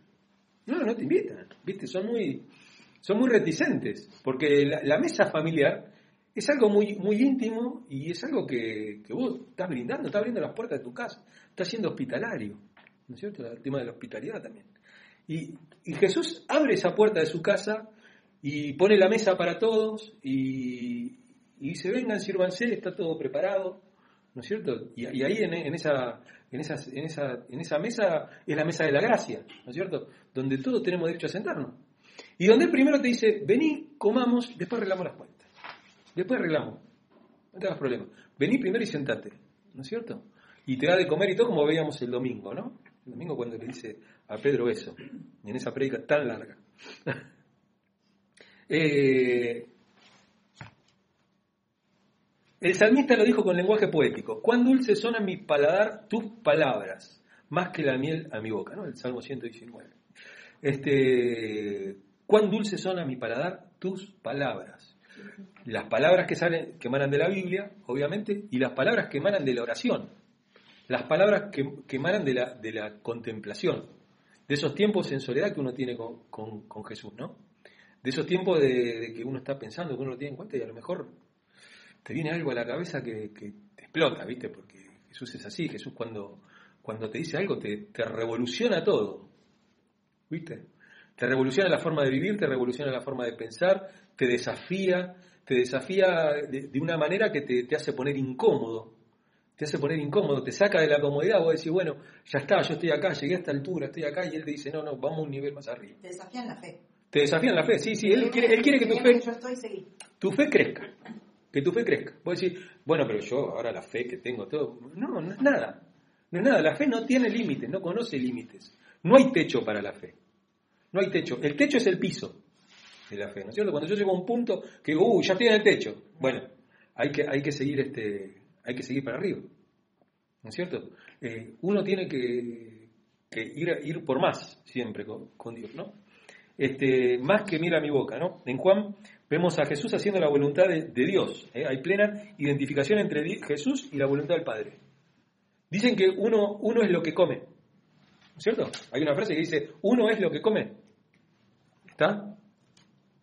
No, no te invitan, ¿viste? Son muy, son muy reticentes, porque la, la mesa familiar es algo muy, muy íntimo y es algo que, que vos estás brindando, estás abriendo las puertas de tu casa, estás siendo hospitalario, ¿no es cierto? El tema de la hospitalidad también. Y, Jesús abre esa puerta de su casa y pone la mesa para todos y, y dice, vengan, sírvanse, está todo preparado, ¿no es cierto? Y, ahí en, esa, en, esas- en, esa, en esa mesa es la mesa de la gracia, ¿no es cierto? Donde todos tenemos derecho a sentarnos. Y donde primero te dice, vení, comamos, después arreglamos las cuentas. Después arreglamos. No te hagas problema. Vení primero y sentate, ¿no es cierto? Y te da de comer y todo como veíamos el domingo, ¿no? El domingo cuando le dice a Pedro eso, en esa prédica tan larga. [laughs] Eh, el salmista lo dijo con lenguaje poético. Cuán dulces son a mi paladar tus palabras, más que la miel a mi boca, ¿no? El Salmo 119. Este, cuán dulces son a mi paladar tus palabras. Las palabras que salen, que emanan de la Biblia, obviamente, y las palabras que emanan de la oración. Las palabras que, que emanan de la, de la contemplación. De esos tiempos en soledad que uno tiene con, con- Jesús, ¿no? De esos tiempos de, que uno está pensando, que uno lo tiene en cuenta y a lo mejor te viene algo a la cabeza que, te explota, ¿viste? Porque Jesús es así, Jesús cuando, cuando te dice algo te, te revoluciona todo, ¿viste? Te revoluciona la forma de vivir, te revoluciona la forma de pensar, te desafía, te desafía de, una manera que te hace poner incómodo, te hace poner incómodo, te saca de la comodidad, vos decís, bueno, ya está, yo estoy acá, llegué a esta altura, estoy acá, y él te dice, no, no, vamos a un nivel más arriba. Te desafían la fe. Te desafían la fe, sí, sí, él quiere, él quiere que tu fe, Yo estoy, seguí. tu fe crezca, que tu fe crezca. Vos decís, bueno, pero yo ahora la fe que tengo, todo. No, no es nada. No es nada. La fe no tiene límites, no conoce límites. No hay techo para la fe. No hay techo. El techo es el piso de la fe, ¿no es cierto? Cuando yo llego a un punto que digo, uy, ya estoy en el techo. Bueno, hay que, hay que seguir este, hay que seguir para arriba. ¿No es cierto? Eh, uno tiene que, que ir, ir por más siempre con, con Dios, ¿no? Este, más que mira mi boca, ¿no? En Juan vemos a Jesús haciendo la voluntad de, de Dios. ¿eh? Hay plena identificación entre Jesús y la voluntad del Padre. Dicen que uno, uno es lo que come. ¿No es cierto? Hay una frase que dice, uno es lo que come. ¿Está?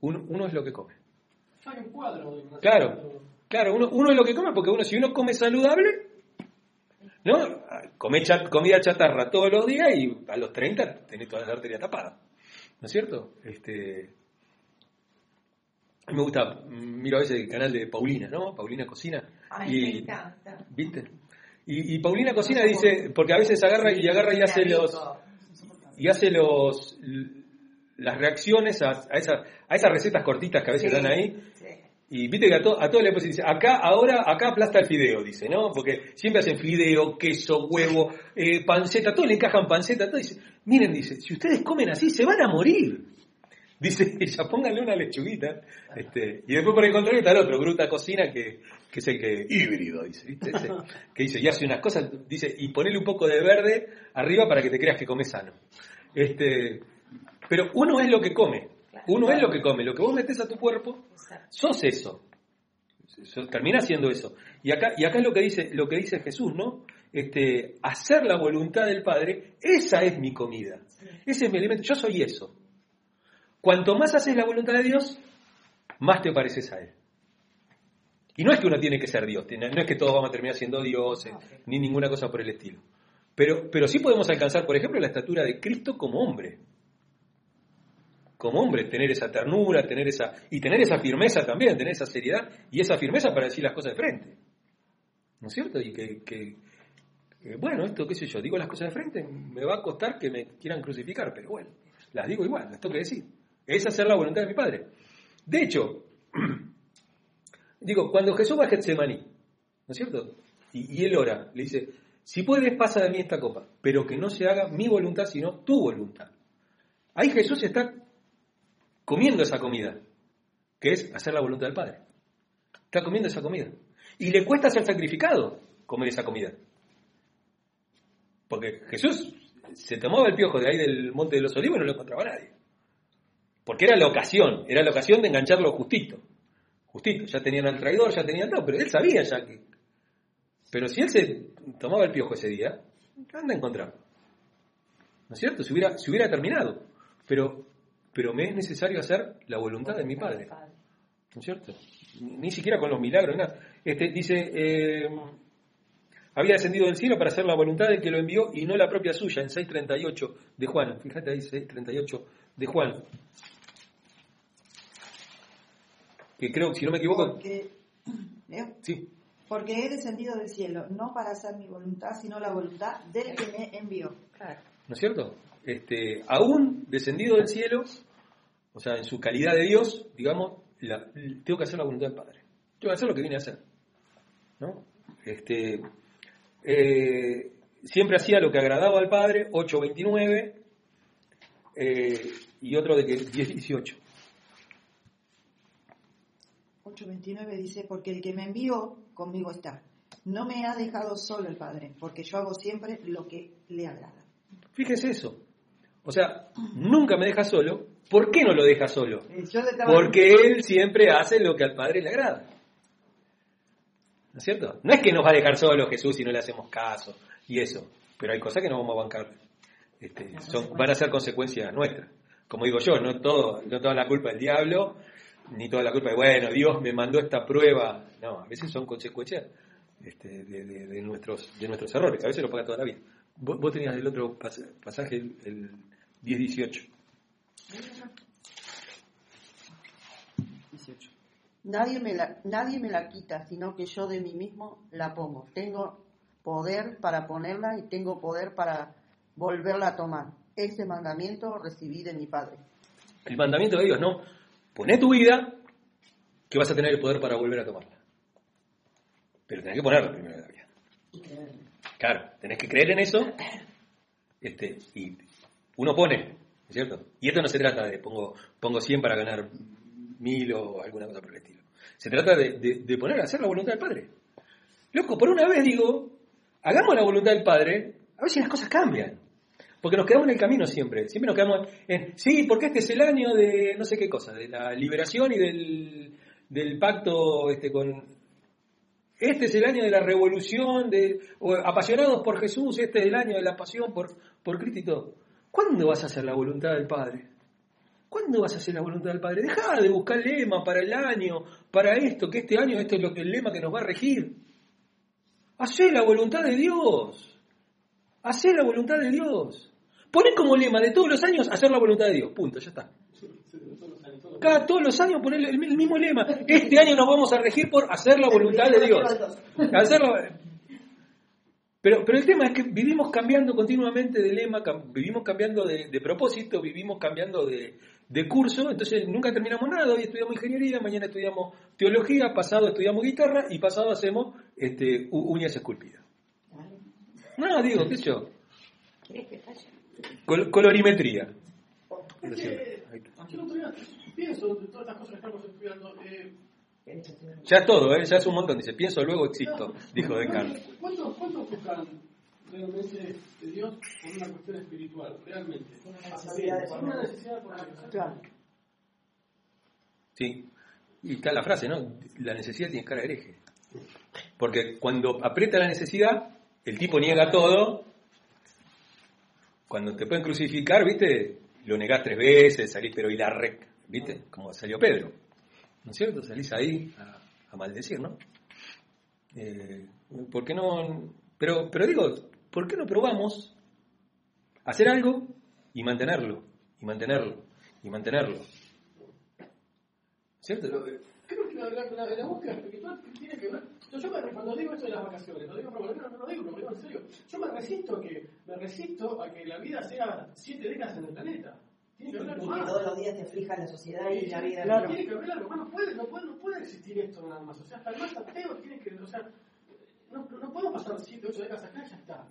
Uno, uno es lo que come. Hay un cuadro Claro, claro, uno, uno es lo que come porque uno, si uno come saludable, ¿no? Come cha- comida chatarra todos los días y a los 30 tenés toda la arteria tapada. ¿No es cierto? Este, a mí me gusta, miro a veces el canal de Paulina, ¿no? Paulina Cocina. Ay, y. ¿Viste? Y, y Paulina Cocina dice, porque a veces agarra y agarra y hace los, y hace los las reacciones a, a, esas, a esas recetas cortitas que a veces Sí. dan ahí. Y viste que a, to- a todos le pues dice, acá, ahora, acá aplasta el fideo, dice, ¿no? Porque siempre hacen fideo, queso, huevo, eh, panceta, todo le encajan panceta, todo. Dice, miren, dice, si ustedes comen así, se van a morir. [laughs] Dice ella, pónganle una lechuguita. Este, y después por el contrario está el otro, Gruta Cocina, que, que es que, híbrido, dice, ¿viste? Que dice, y hace unas cosas, dice, y ponele un poco de verde arriba para que te creas que comes sano. Este, pero uno es lo que come, uno es lo que come, lo que vos metes a tu cuerpo, sos eso. So- Termina siendo eso. Y acá, y acá es lo que dice, lo que dice Jesús, ¿no? Este, hacer la voluntad del Padre, esa es mi comida. Ese es mi alimento. Yo soy eso. Cuanto más haces la voluntad de Dios, más te pareces a Él. Y no es que uno tiene que ser Dios, no es que todos vamos a terminar siendo dioses, ni ninguna cosa por el estilo. Pero, pero sí podemos alcanzar, por ejemplo, la estatura de Cristo como hombre. Como hombre, tener esa ternura, tener esa. y tener esa firmeza también, tener esa seriedad y esa firmeza para decir las cosas de frente. ¿No es cierto? Y que, bueno, esto qué sé yo, digo las cosas de frente, me va a costar que me quieran crucificar, pero bueno, las digo igual, las tengo que decir. Es hacer la voluntad de mi Padre. De hecho, [clears throat] digo, cuando Jesús va a Getsemaní, ¿no es cierto? Y él ora, le dice, si puedes pasa de mí esta copa, pero que no se haga mi voluntad, sino tu voluntad. Ahí Jesús está comiendo esa comida, que es hacer la voluntad del Padre. Está comiendo esa comida. Y le cuesta ser sacrificado comer esa comida. Porque Jesús se tomaba el piojo de ahí del Monte de los Olivos y no lo encontraba nadie. Porque era la ocasión, era la ocasión de engancharlo justito. Justito, ya tenían al traidor, ya tenían todo, pero él sabía ya que. Pero si él se tomaba el piojo ese día, anda a encontrarlo. ¿No es cierto? Se hubiera, se hubiera terminado. Pero, pero me es necesario hacer la voluntad de mi Padre. ¿No es cierto? Ni, siquiera con los milagros, nada. Este, dice, eh, había descendido del cielo para hacer la voluntad del que lo envió y no la propia suya, en 6.38 de Juan. Fíjate ahí, 6.38 de Juan. Que creo, si no me equivoco, Porque, [clears throat] ¿leo? sí, Porque he descendido del cielo, no para hacer mi voluntad, sino la voluntad del que me envió. ¿No es cierto? Este, aún descendido del cielo, o sea, en su calidad de Dios, digamos, la- tengo que hacer la voluntad del Padre. Tengo que hacer lo que vine a hacer. ¿no? Este, eh, siempre hacía lo que agradaba al Padre, 8.29, eh, y otro de que 10.18. 8.29 dice, porque el que me envió conmigo está. No me ha dejado solo el Padre, porque yo hago siempre lo que le agrada. Fíjese eso. O sea, nunca me deja solo. ¿Por qué no lo deja solo? Porque Él siempre hace lo que al Padre le agrada. ¿No es cierto? No es que nos va a dejar solo Jesús si no le hacemos caso y eso. Pero hay cosas que no vamos a bancar. Este, son, van a ser consecuencias nuestras. Como digo yo, no, todo, no toda la culpa del diablo, ni toda la culpa de, bueno, Dios me mandó esta prueba. No, a veces son consecuencias este, de, de- de nuestros, de nuestros errores, a veces lo paga toda la vida. Vos, vos tenías el otro pas- pasaje, el, el 10-18. 18. Nadie me, la, nadie me la quita, sino que yo de mí mismo la pongo. Tengo poder para ponerla y tengo poder para volverla a tomar. Ese mandamiento recibí de mi Padre. El mandamiento de Dios, no. Poné tu vida, que vas a tener el poder para volver a tomarla. Pero tenés que ponerla primero en la vida. Claro, tenés que creer en eso. Este, y uno pone, ¿no es cierto? Y esto no se trata de pongo, pongo 100 para ganar mil o alguna cosa por el estilo. Se trata de, de- poner a hacer la voluntad del Padre. Loco, por una vez digo, hagamos la voluntad del Padre, a ver si las cosas cambian. Porque nos quedamos en el camino siempre. Siempre nos quedamos en, sí, porque este es el año de no sé qué cosa, de la liberación y del, del pacto este, con, este es el año de la revolución, de, apasionados por Jesús, este es el año de la pasión por, por Cristo. ¿Cuándo vas a hacer la voluntad del Padre? ¿Cuándo vas a hacer la voluntad del Padre? Deja de buscar lema para el año, para esto, que este año este es lo que, el lema que nos va a regir. Hacé la voluntad de Dios. Hacé la voluntad de Dios. Poné como lema de todos los años hacer la voluntad de Dios. Punto, ya está. Cada todos los años poner el, mismo lema. Este año nos vamos a regir por hacer la voluntad de Dios. Hacerlo. Pero, pero el tema es que vivimos cambiando continuamente de lema, cam- vivimos cambiando de, de propósito, vivimos cambiando de, de curso, entonces nunca terminamos nada. Hoy estudiamos ingeniería, mañana estudiamos teología, pasado estudiamos guitarra y pasado hacemos este, uñas esculpidas. No, digo, qué sé yo. Col- colorimetría. Es que, yo pienso de todas estas cosas que estamos estudiando. Eh, Ya es todo, ¿eh? ya es un montón. Dice, pienso, luego existo, dijo Descartes. ¿Cuántos cuántos buscan realmente de Dios por una cuestión espiritual? Realmente. Una necesidad de Por una necesidad. Sí. Y está la frase, ¿no? La necesidad tiene cara de hereje. Porque cuando aprieta la necesidad, el tipo niega todo. Cuando te pueden crucificar, ¿viste? Lo negás tres veces, salís, pero y la rec, ¿viste? Como salió Pedro. ¿No es cierto? Salís ahí a, a maldecir, ¿no? Eh, ¿Por qué no? Pero, pero digo, ¿por qué no probamos hacer algo y mantenerlo? Y mantenerlo. Y mantenerlo. ¿Cierto? Creo que la, la, la, búsqueda espiritual tiene que ver. Yo, yo me, cuando digo esto de las vacaciones, lo digo, no, no lo digo, lo digo en serio. Yo me resisto a que, me resisto a que la vida sea siete décadas en el planeta. Y que todos los días te aflija la sociedad y la vida. Claro. Tiene que haber algo más. No puede, no, puede, no puede existir esto nada más. O sea, hasta el más ateo tiene que. O sea, no, no podemos pasar siete, ocho décadas acá y ya está.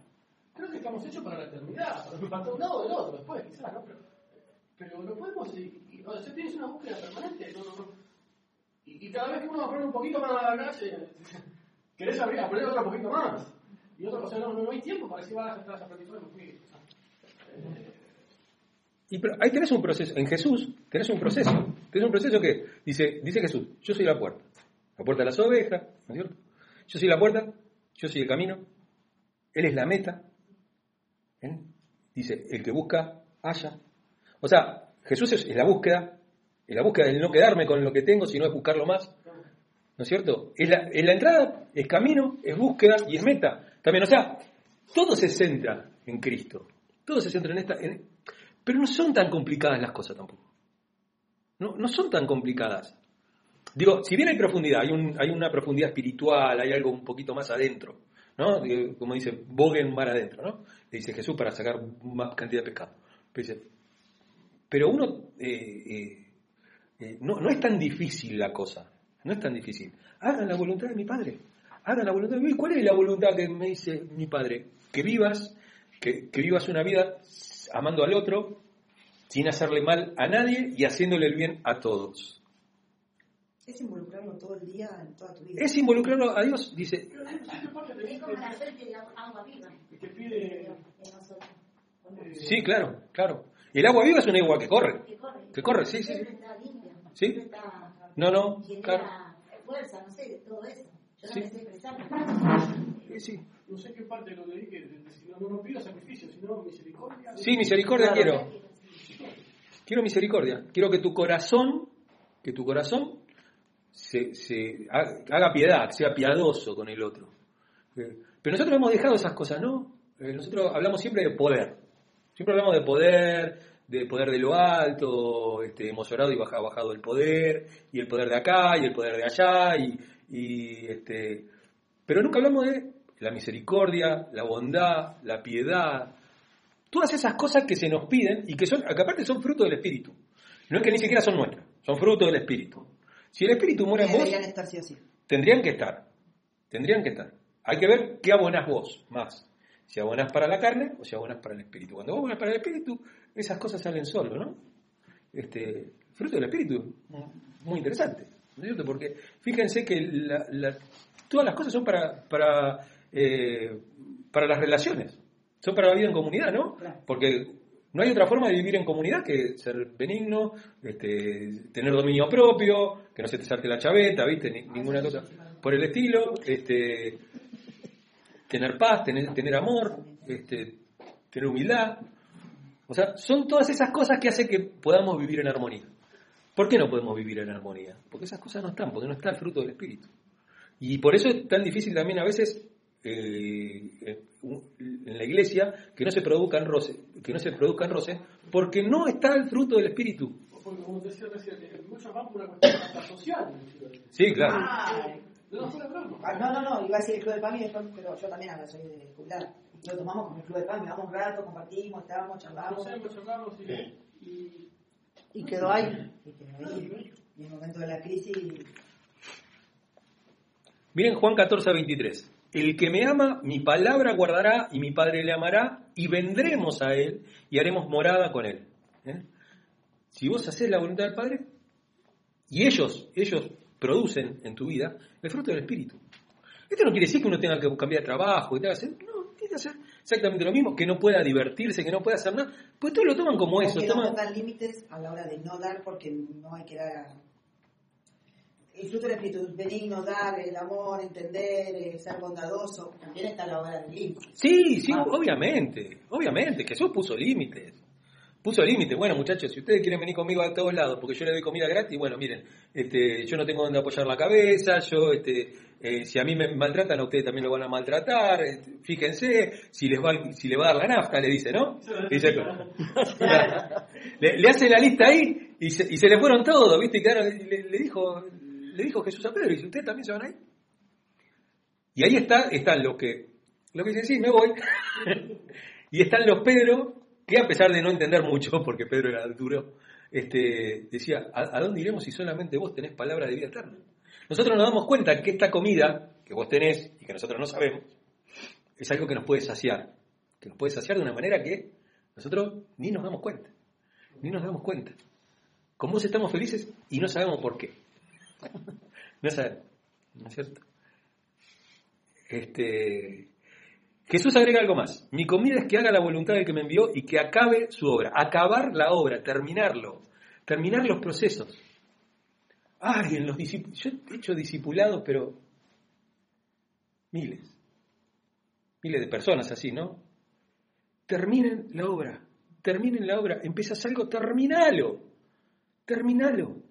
Creo que estamos hechos para la eternidad, para, para un lado o del otro, después, quizás, ¿no? Pero, pero no podemos. Y, y, o sea, tienes una búsqueda permanente. No, no, no. Y, y cada vez que uno va a poner un poquito más a la calle, [laughs] querés abrir, a poner otro poquito más. Y otra cosa, no, no, no hay tiempo para decir, vas a estar aprendizaje, no fui. Y pero ahí tenés un proceso, en Jesús tenés un proceso, tenés un proceso que dice, dice Jesús, yo soy la puerta, la puerta de las ovejas, ¿no es cierto? Yo soy la puerta, yo soy el camino, Él es la meta, dice, el que busca, haya. O sea, Jesús es, la búsqueda, es la búsqueda del no quedarme con lo que tengo, sino es buscarlo más, ¿no es cierto? Es la, entrada, es camino, es búsqueda y es meta. También, o sea, todo se centra en Cristo, todo se centra en esta... pero no son tan complicadas las cosas tampoco. No, no son tan complicadas. Digo, si bien hay profundidad, hay, un- hay una profundidad espiritual, hay algo un poquito más adentro, ¿no? Como dice, boguen mar adentro, ¿no? Le dice Jesús para sacar más cantidad de pescado. Pero, pero uno, eh, eh, eh, no, no es tan difícil la cosa, no es tan difícil. Hagan la voluntad de mi Padre, hagan la voluntad de mi ¿Cuál es la voluntad que me dice mi Padre? Que vivas, que, que vivas una vida amando al otro, sin hacerle mal a nadie y haciéndole el bien a todos. Es involucrarlo todo el día en toda tu vida. Es involucrarlo a Dios, dice, Pero ¿sabes qué parte te Es como la de agua viva que te pide eh, sí, claro, claro. El agua viva es un agua que corre. Que corre. Que corre, sí, sí, sí. No, no, claro. fuerza, no sé, todo eso. Yo no Sí. me sé expresar. Sí, sí. No sé qué parte lo leí que de- de- si no, no, pido sacrificio, sino misericordia. Sí, misericordia quiero. Quiero misericordia. Quiero que tu corazón, que tu corazón se, se ha- haga piedad, sea piadoso con el otro. Eh, Pero nosotros hemos dejado esas cosas, ¿no? Eh, Nosotros hablamos siempre de poder. Siempre hablamos de poder, de poder de lo alto, este, hemos orado y baja- bajado el poder, y el poder de acá, y el poder de allá, y, y, este, pero nunca hablamos de la misericordia, la bondad, la piedad, todas esas cosas que se nos piden y que son, que aparte son fruto del Espíritu. No es que ni siquiera son nuestras, son fruto del Espíritu. Si el Espíritu mora en vos, estar sí sí. tendrían que estar. Tendrían que estar. Hay que ver qué abonás vos más. Si abonás para la carne o si abonás para el Espíritu. Cuando vos abonás para el Espíritu, esas cosas salen solo, ¿no? Este, fruto del Espíritu, muy interesante. ¿no es cierto? Porque fíjense que la- la- todas las cosas son para, para, eh, para las relaciones. Son para la vida en comunidad, ¿no? Porque no hay otra forma de vivir en comunidad que ser benigno, este, tener dominio propio, que no se te salte la chaveta, ¿viste? Ni- ninguna cosa por el estilo, este, tener paz, tener, tener amor, este, tener humildad. O sea, son todas esas cosas que hacen que podamos vivir en armonía. ¿Por qué no podemos vivir en armonía? Porque esas cosas no están, porque no está el fruto del Espíritu. Y por eso es tan difícil también a veces en la iglesia que no se produzcan roces, que no se produzcan roces, porque no está el fruto del Espíritu. Porque como te decía recién, eh, muchos van por una cuestión social. ¿no? Sí, claro. Ah, No, no, no, iba a decir el Club de PAMI, pero yo también ahora soy de jubilada. Lo tomamos con el Club de PAMI, vamos un rato, compartimos, estábamos, charlamos. Y, y Y quedó ahí. Y que ahí, en el momento de la crisis, Miren Juan 14, 23. El que me ama, mi palabra guardará y mi Padre le amará y vendremos a él y haremos morada con él. ¿Eh? Si vos haces la voluntad del Padre y ellos, ellos producen en tu vida el fruto del Espíritu. Esto no quiere decir que uno tenga que cambiar de trabajo, tenga que hacer, no, tiene que hacer exactamente lo mismo, que no pueda divertirse, que no pueda hacer nada. Pues todos lo toman como eso. que no toman- límites a la hora de no dar porque no hay que dar a- el fruto del espíritu benigno dar el amor entender eh, ser bondadoso también está la hora del límite Sí, sí, Ah. obviamente, obviamente, Jesús puso límites. Puso límites. Bueno, muchachos, si ustedes quieren venir conmigo a todos lados porque yo les doy comida gratis, bueno, miren, este, yo no tengo donde apoyar la cabeza, yo, este, eh, si a mí me maltratan, a ustedes también lo van a maltratar, este, fíjense, si les va, si le va a dar la nafta, le dice, ¿no? [laughs] Dice, [laughs] le, le hace la lista ahí y se, y se le fueron todos, ¿viste? Y quedaron- le, le dijo, le dijo Jesús a Pedro, y dice, ¿ustedes también se van ahí? Y ahí está, están los que, los que dicen, sí, me voy. [laughs] y están los Pedro, que a pesar de no entender mucho, [laughs] porque Pedro era duro, este, decía, ¿a, a dónde iremos si solamente vos tenés palabra de vida eterna? Nosotros nos damos cuenta que esta comida que vos tenés y que nosotros no sabemos, es algo que nos puede saciar, que nos puede saciar de una manera que nosotros ni nos damos cuenta, ni nos damos cuenta. Con vos estamos felices y no sabemos por qué. [laughs] no ¿no es cierto? Este, Jesús agrega algo más. Mi comida es que haga la voluntad del que me envió y que acabe su obra. Acabar la obra, terminarlo. Terminar los procesos. Ay, en los. Yo he hecho discipulados, pero miles. Miles de personas así, ¿no? Terminen la obra. Terminen la obra. Empiezas algo, terminalo. Terminalo.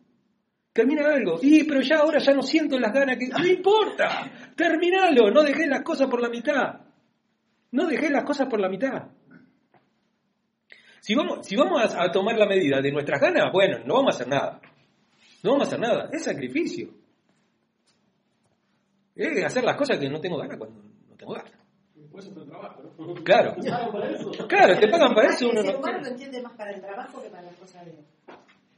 Termina algo. Y, pero ya ahora ya no siento las ganas que. No importa. Terminalo. No dejé las cosas por la mitad. No dejé las cosas por la mitad. Si vamos, si vamos a, a tomar la medida de nuestras ganas, bueno, no vamos a hacer nada. No vamos a hacer nada. Es sacrificio. Es hacer las cosas que no tengo ganas cuando no tengo ganas. Por eso es trabajo, ¿no? Claro. ¿Te pagan para eso? Claro, te pagan para eso. el Uno ser no... humano lo entiende más para el trabajo que para las cosas de.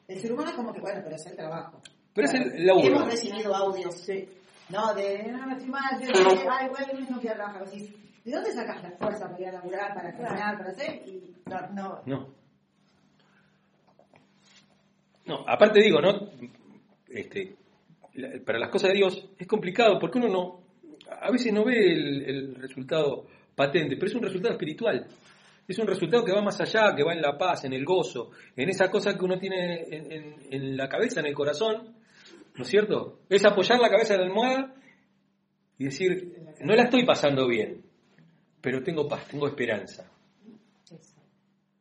El ser humano es como que, bueno, pero es el trabajo. Pero es el laburo. Hemos recibido audios, sí. No, de, no, me estoy mal, yo, yo, ay, bueno, el lunes no quiero trabajar. Decís, ¿de dónde sacas la fuerza para ir a laburar, para caminar, para hacer? Y no, no. No. No, aparte digo, ¿no? Este, para las cosas de Dios es complicado porque uno no, a veces no ve el, el resultado patente, pero es un resultado espiritual. Es un resultado que va más allá, que va en la paz, en el gozo, en esa cosa que uno tiene en, en- en la cabeza, en el corazón, ¿no es cierto? Es apoyar la cabeza en la almohada y decir, no la estoy pasando bien, pero tengo paz, tengo esperanza.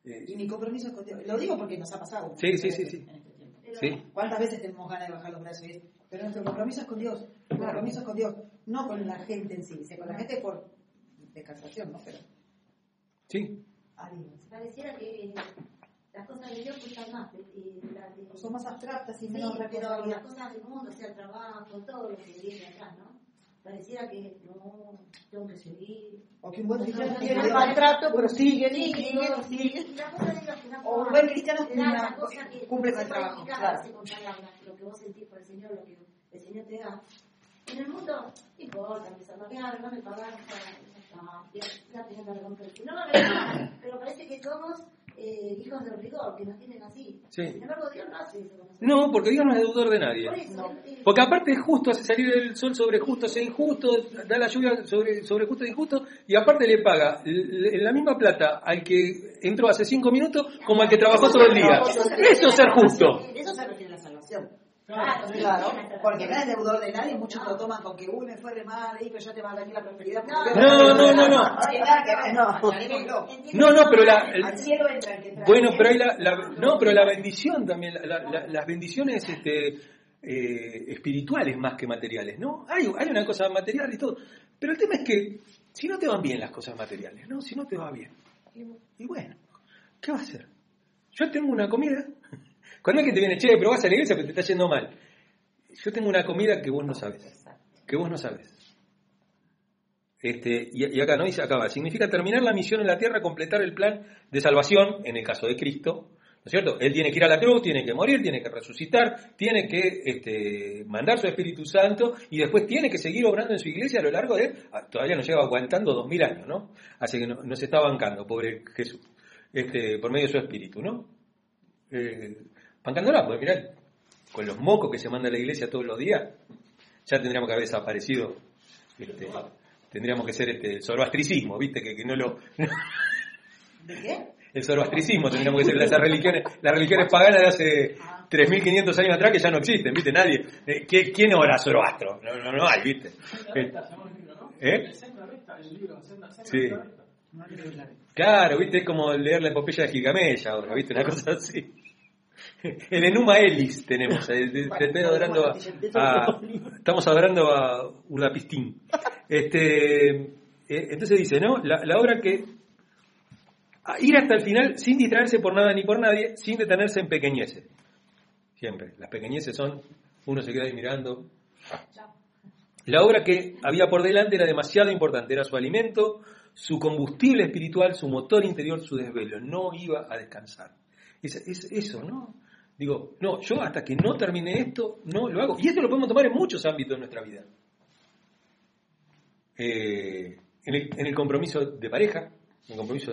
Eh, Y mi compromiso es con Dios. Lo digo porque nos ha pasado. Sí, sí, sí, sí. Este. Sí. ¿Cuántas veces tenemos ganas de bajar los brazos? es, Pero nuestro compromiso es con Dios. El compromiso es con Dios, no con la gente en sí. O sea, con la gente por descansación, ¿no? Pero Sí, Dios. Pareciera que las cosas de Dios cuestan más. Y las de- Son más abstractas y Sí, menos pero las cosas del mundo, o sea, el trabajo, todo lo que viene atrás, ¿no? Pareciera que no, tengo que seguir. O que un buen cristiano No, tiene el maltrato, pero sigue, Sí, sigue, sigue. la O un buen cristiano da una- cosa que cumple con el trabajo, claro. lo que vos sentís por el Señor, lo que el Señor te da. En el mundo, no importa, me salvaron, no me pagaron, ya pero parece que somos eh, hijos del rigor, que nos tienen así. Sí. Sin embargo, Dios no hace eso. No, porque Dios no es deudor de nadie. Por eso, eh, Porque aparte es justo, hace salir el sol sobre justos e injustos, da la lluvia sobre, sobre justos e injustos, y aparte le paga la misma plata al que entró hace cinco minutos como al que trabajó todo el día. Eso es ser justo. Eso se refiere a la salvación. Claro, sí, Claro, porque no es deudor de nadie, muchos lo toman con que, uy, me fue re mal, y pero ya te va a venir la prosperidad. No, no, no, no. No no, aclarémoslo. No, no, pero la, el- Al cielo entra el que trae. bueno, pero hay la, la- no, pero la bendición también, la- la- la- las bendiciones este, eh, espirituales más que materiales, ¿no? Hay, hay una cosa material y todo, pero el tema es que si no te van bien las cosas materiales, ¿no? Si no te va bien, y, y bueno, ¿qué va a hacer? Yo tengo una comida, cuando alguien te viene, che, pero vas a la iglesia pero te está yendo mal. Yo tengo una comida que vos no sabes, que vos no sabes. Este, y, acá no dice acaba, significa terminar la misión en la tierra, completar el plan de salvación, en el caso de Cristo, ¿no es cierto? Él tiene que ir a la cruz, tiene que morir, tiene que resucitar, tiene que este, mandar su Espíritu Santo y después tiene que seguir obrando en su iglesia a lo largo de, ah, todavía nos lleva aguantando dos mil años, ¿no? Así que no- nos está bancando, pobre Jesús, este, por medio de su Espíritu, ¿no? Eh, bancándola, porque mirá, con los mocos que se manda a la iglesia todos los días, ya tendríamos que haber desaparecido. este, tendríamos que ser este, el zoroastricismo, ¿viste? Que, que no lo. ¿De qué? El zoroastricismo tendríamos que ser las religiones, las religiones paganas de hace 3.500 años atrás que ya no existen, ¿viste? Nadie. Eh, ¿qué- ¿Quién ora Zoroastro? No, no, no hay, ¿viste? Eh, recta, se llama el libro, ¿no? ¿Eh? Senda recta, el libro, senda, senda Sí. Claro, ¿viste? Es como leer la epopeya de Gilgamesh ahora, ¿viste? Una cosa así. [laughs] El Enuma Elis tenemos, eh, te- te estoy adorando a, a- estamos adorando a Urdapistín. Este, eh, entonces dice, ¿no? La, la obra que ir hasta el final sin distraerse por nada ni por nadie, sin detenerse en pequeñeces. Siempre, las pequeñeces son, uno se queda ahí mirando. La obra que había por delante era demasiado importante, era su alimento, su combustible espiritual, su motor interior, su desvelo. No iba a descansar. Es, es eso, ¿no? Digo, no, yo hasta que no termine esto, no lo hago. Y esto lo podemos tomar en muchos ámbitos de nuestra vida. Eh, en, el, compromiso de pareja, en el compromiso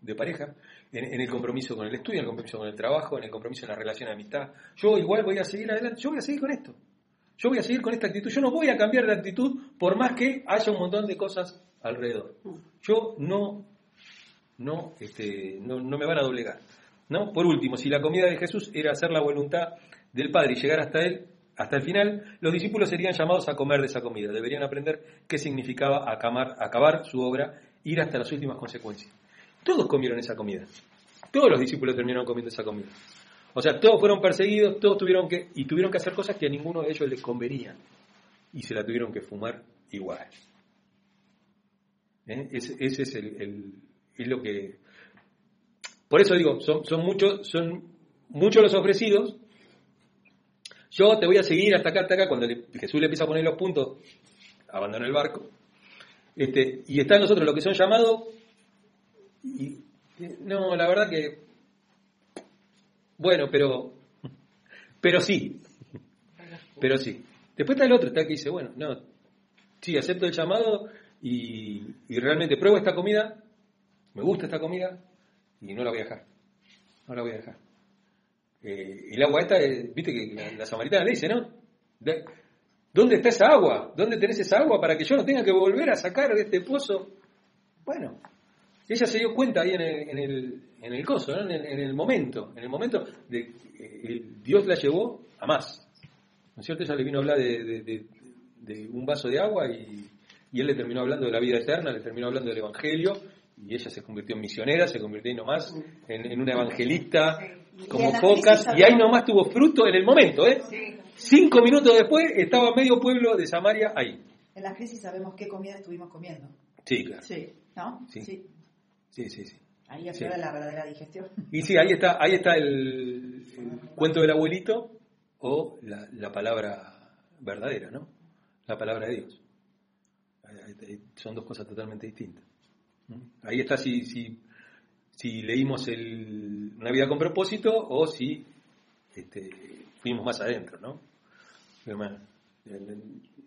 de, pareja, en, en el compromiso con el estudio, en el compromiso con el trabajo, en el compromiso en la relación de amistad. Yo igual voy a seguir adelante, yo voy a seguir con esto. Yo voy a seguir con esta actitud. Yo no voy a cambiar de actitud por más que haya un montón de cosas alrededor. Yo no, no, este, no, no me van a doblegar. Por último, si la comida de Jesús era hacer la voluntad del Padre y llegar hasta él, hasta el final, los discípulos serían llamados a comer de esa comida. Deberían aprender qué significaba acabar, su obra, ir hasta las últimas consecuencias. Todos comieron esa comida. Todos los discípulos terminaron comiendo esa comida. O sea, todos fueron perseguidos, todos tuvieron que, y tuvieron que hacer cosas que a ninguno de ellos les convenían. Y se la tuvieron que fumar igual. ¿Eh? Ese, es el- es lo que. Por eso digo, son, muchos, los ofrecidos, Yo te voy a seguir hasta acá, hasta acá. Cuando Jesús le empieza a poner los puntos, abandona el barco. Este, y están nosotros los que son llamados. Y, no, la verdad que. Bueno, pero. Pero sí. Pero sí. Después está el otro, está que dice, bueno, no. Sí, acepto el llamado y realmente pruebo esta comida. Me gusta esta comida y no la voy a dejar. No la voy a dejar. Eh, el agua esta, eh, viste que la, samaritana le dice, ¿no? De- ¿Dónde está esa agua? ¿Dónde tenés esa agua para que yo no tenga que volver a sacar de este pozo? Bueno, ella se dio cuenta ahí en el, en el, en el coso, en, el, en el momento, en el momento de el- Dios la llevó a más. ¿No es cierto? Ella le vino a hablar de, de- de- de un vaso de agua y, y él le terminó hablando de la vida eterna, le terminó hablando del Evangelio y ella se convirtió en misionera, se convirtió ahí nomás en, en una evangelista como pocas y ahí nomás tuvo fruto en el momento, ¿eh? Cinco minutos después estaba medio pueblo de Samaria ahí. En la crisis sabemos qué comida estuvimos comiendo. Sí, claro. Sí. ¿No? Sí. Sí, sí, sí. Ahí Sí. aflora la verdadera digestión. Y sí, ahí está, ahí está el, el cuento del abuelito o la, la palabra verdadera, ¿no? La palabra de Dios. Ahí- ahí- ahí Son dos cosas totalmente distintas. Ahí está si, si, si leímos el, una vida con propósito o si este, fuimos más adentro, ¿no?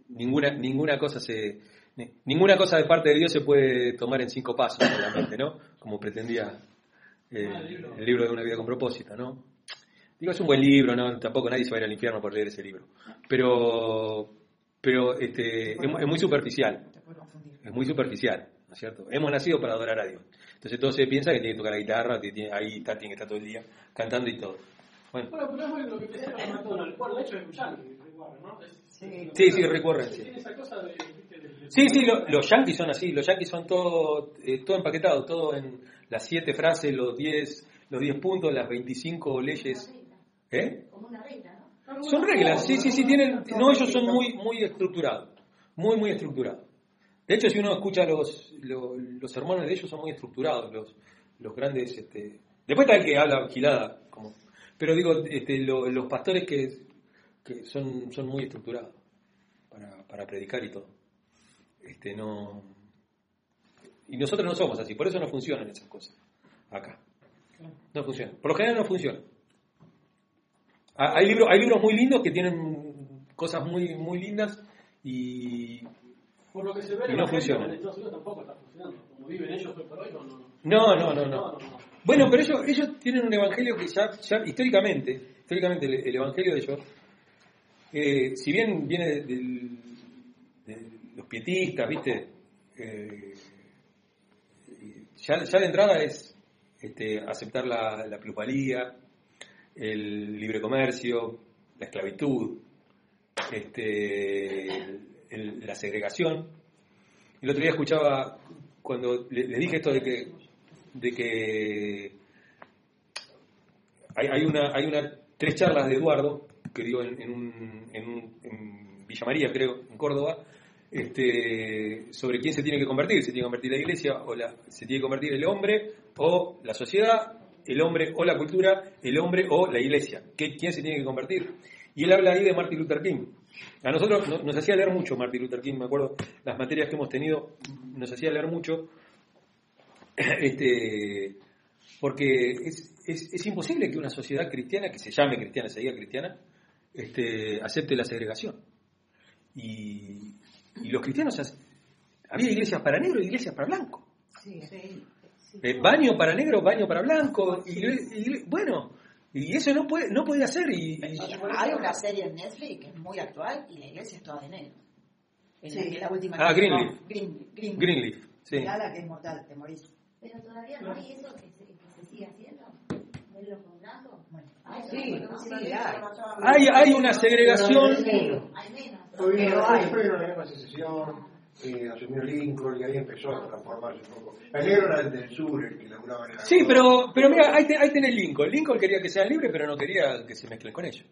Ninguna, ninguna cosa se ni- ninguna cosa de parte de Dios se puede tomar en cinco pasos solamente, ¿no? Como pretendía eh, Ah, el libro. de una vida con propósito, ¿no? Digo, es un buen libro, ¿no? Tampoco nadie se va a ir al infierno por leer ese libro. Pero, pero este, es, es muy superficial, Te puede confundir. es muy superficial, ¿no es cierto? Hemos nacido para adorar a Dios. Entonces todo se piensa que tiene que tocar la guitarra, que tiene, ahí está, tiene que estar todo el día cantando y todo. Bueno, Bueno, pero es muy lo que te decía McDonald's. Bueno, de hecho es un yankee, Rick Warren, ¿no? Es- Sí. Sí, sí, Rick Warren, sí. Tiene esa cosa de... viste, de- de- Sí, sí, lo- los yankees son así, los yankees son todo, eh, todo empaquetado, todo en las siete frases, los 10 los 10 puntos, las 25 leyes. ¿Eh? Como una regla, ¿no? Son reglas, sí, sí, sí, tienen, no, ellos son muy, muy estructurados, muy, muy estructurados. De hecho, si uno escucha los, los, los sermones de ellos, son muy estructurados, los, los grandes, este, después está el que habla gilada, como, pero digo, este, lo- los pastores que, que son, son muy estructurados para, para predicar y todo. Este, no, y nosotros no somos así, por eso no funcionan esas cosas acá. No funcionan. Por lo general no funcionan. Ah, Hay libros, hay libros muy lindos que tienen cosas muy, muy lindas y Por lo que se ve, Y no funciona. en Estados Unidos tampoco está funcionando. Como viven ellos hoy por hoy, no, no. no, no, no, no. Bueno, pero ellos, ellos tienen un evangelio que ya, ya históricamente, históricamente el, el evangelio de ellos, eh, si bien viene de, del- de los pietistas, ¿viste? Eh, ya, ya de entrada es este, aceptar la, la plusvalía, el libre comercio, la esclavitud, este, la segregación. El otro día escuchaba, cuando le, dije esto de que, de que hay, una, hay una, tres charlas de Eduardo que dio en, en, un, en, un- en Villa María, creo, en Córdoba, este, sobre quién se tiene que convertir, se tiene que convertir la iglesia o la, se tiene que convertir el hombre o la sociedad, el hombre o la cultura, el hombre o la iglesia. ¿Qué- ¿Quién se tiene que convertir? Y él habla ahí de Martin Luther King. A nosotros no- nos hacía leer mucho Martin Luther King, me acuerdo, las materias que hemos tenido, nos hacía leer mucho, [clears throat] este, porque es, es- es imposible que una sociedad cristiana, que se llame cristiana, se diga cristiana, este, acepte la segregación. Y, y los cristianos, hace- había iglesias para negro y iglesias para blanco. Sí, sí. Eh, baño para negro, baño para blanco. igle- igle- bueno, y eso no puede, no puede ser. Y, y- Hay una serie en Netflix que es muy actual y la iglesia es toda de negro. Es la, Sí. la última Ah, Greenleaf. no, Green, Green, Greenleaf, sí. Mirala que es mortal, te morís. Pero todavía no hay eso que se, que se sigue haciendo. Verlo con blanco. Bueno, sí, no, sí, no, hay. Hay, hay una segregación. Hay menos. Pero hay. la guerra de secesión, eh, asumió Lincoln y ahí empezó a transformarse un poco. El negro era el del sur, el que laburaba en la Sí, pero, pero mira, ahí, te- ahí tenés Lincoln. Lincoln quería que sean libres, pero no quería que se mezclen con ellos.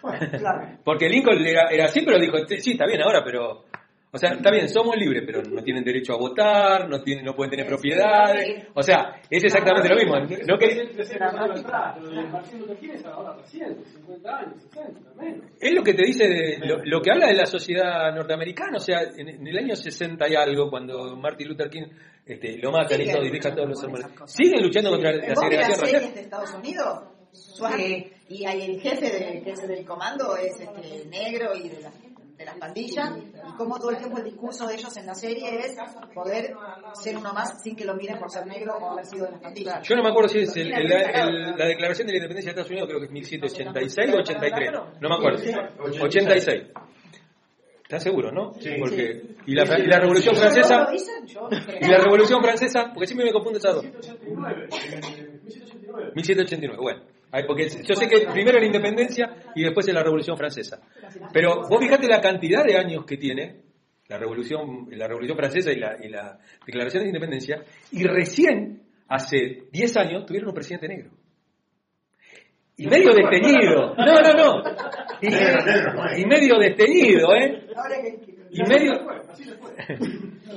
Claro. Porque Lincoln era, era así, pero dijo, sí, está bien ahora, pero O sea, está bien, somos libres, pero no tienen derecho a votar, no tienen, no pueden tener propiedades. O sea, es exactamente lo mismo. No que, es ahora reciente, 50 años, 60, menos. es lo que te dice, de, lo, lo que habla de la sociedad norteamericana. O sea, en, en el año 60 y algo, cuando Martin Luther King este, lo matan y todo, y deja a todos los hermanos. Siguen luchando contra la ¿Vos ves segregación las racial. series de Estados Unidos? Y ahí el jefe de, que es del comando es este, negro y de, la- de las pandillas, y como todo el tiempo el discurso de ellos en la serie es poder ser uno más sin que lo miren por ser negro o haber sido de las pandillas. Yo no me acuerdo si es el- el- el- la declaración de la independencia de Estados Unidos, creo que es 1786 o 83. No me acuerdo. 86. ¿Estás seguro, no? Sí. Porque, y, la, y la Revolución Francesa. ¿Lo dicen? Yo no creo. Y la Revolución Francesa, porque siempre me confundo esas dos. 1789, eh, 1789. 1789, bueno. Porque yo sé que primero la independencia y después es la Revolución Francesa. Pero vos fijate la cantidad de años que tiene la Revolución, la Revolución Francesa y la, y la Declaración de Independencia, y recién, hace 10 años, tuvieron un presidente negro. Y medio desteñido. No, no, no. Y, medio desteñido, ¿eh? Y medio,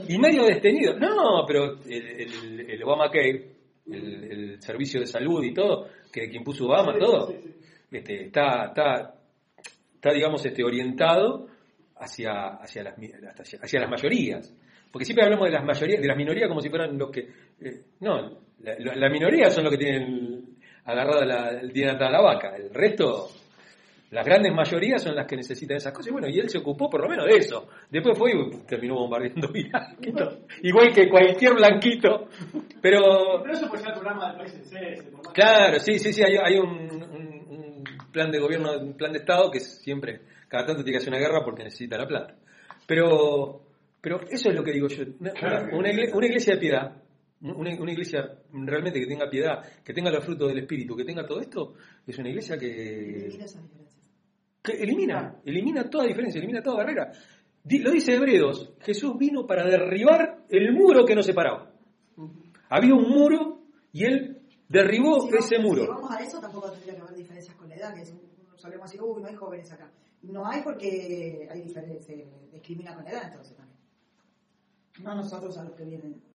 y medio desteñido. No, pero el, el, el Obamacare, el, el servicio de salud y todo, que, que impuso Obama, todo, este, está, está, está, digamos, este, orientado hacia, hacia, las, hacia, las mayorías. Porque siempre hablamos de las mayorías, de las minorías como si fueran los que... eh, no, la, minoría son los que tienen agarrada la, tienen atada la vaca. El resto, las grandes mayorías son las que necesitan esas cosas. Y bueno, y él se ocupó por lo menos de eso. Después fue y terminó bombardeando [laughs] Irak. Igual que cualquier blanquito. Pero Pero eso puede ser el programa del más- Claro, sí, sí, sí, hay, hay un, un- un plan de gobierno, un plan de Estado que siempre, cada tanto tiene que hacer una guerra porque necesita la plata. Pero, pero eso es lo que digo yo, una, iglesia de piedad, una, una iglesia realmente que tenga piedad, que tenga los frutos del Espíritu, que tenga todo esto, es una iglesia que, Elimina elimina, toda diferencia, elimina toda barrera. Lo dice Hebreos, Jesús vino para derribar el muro que nos separaba. Había un muro y él derribó Si vamos- ese muro. Si vamos a eso, tampoco tendría que haber diferencias con la edad, que solemos decir, uy, no hay jóvenes acá. No hay porque hay diferencias, se discrimina con la edad entonces también. No nosotros a los que vienen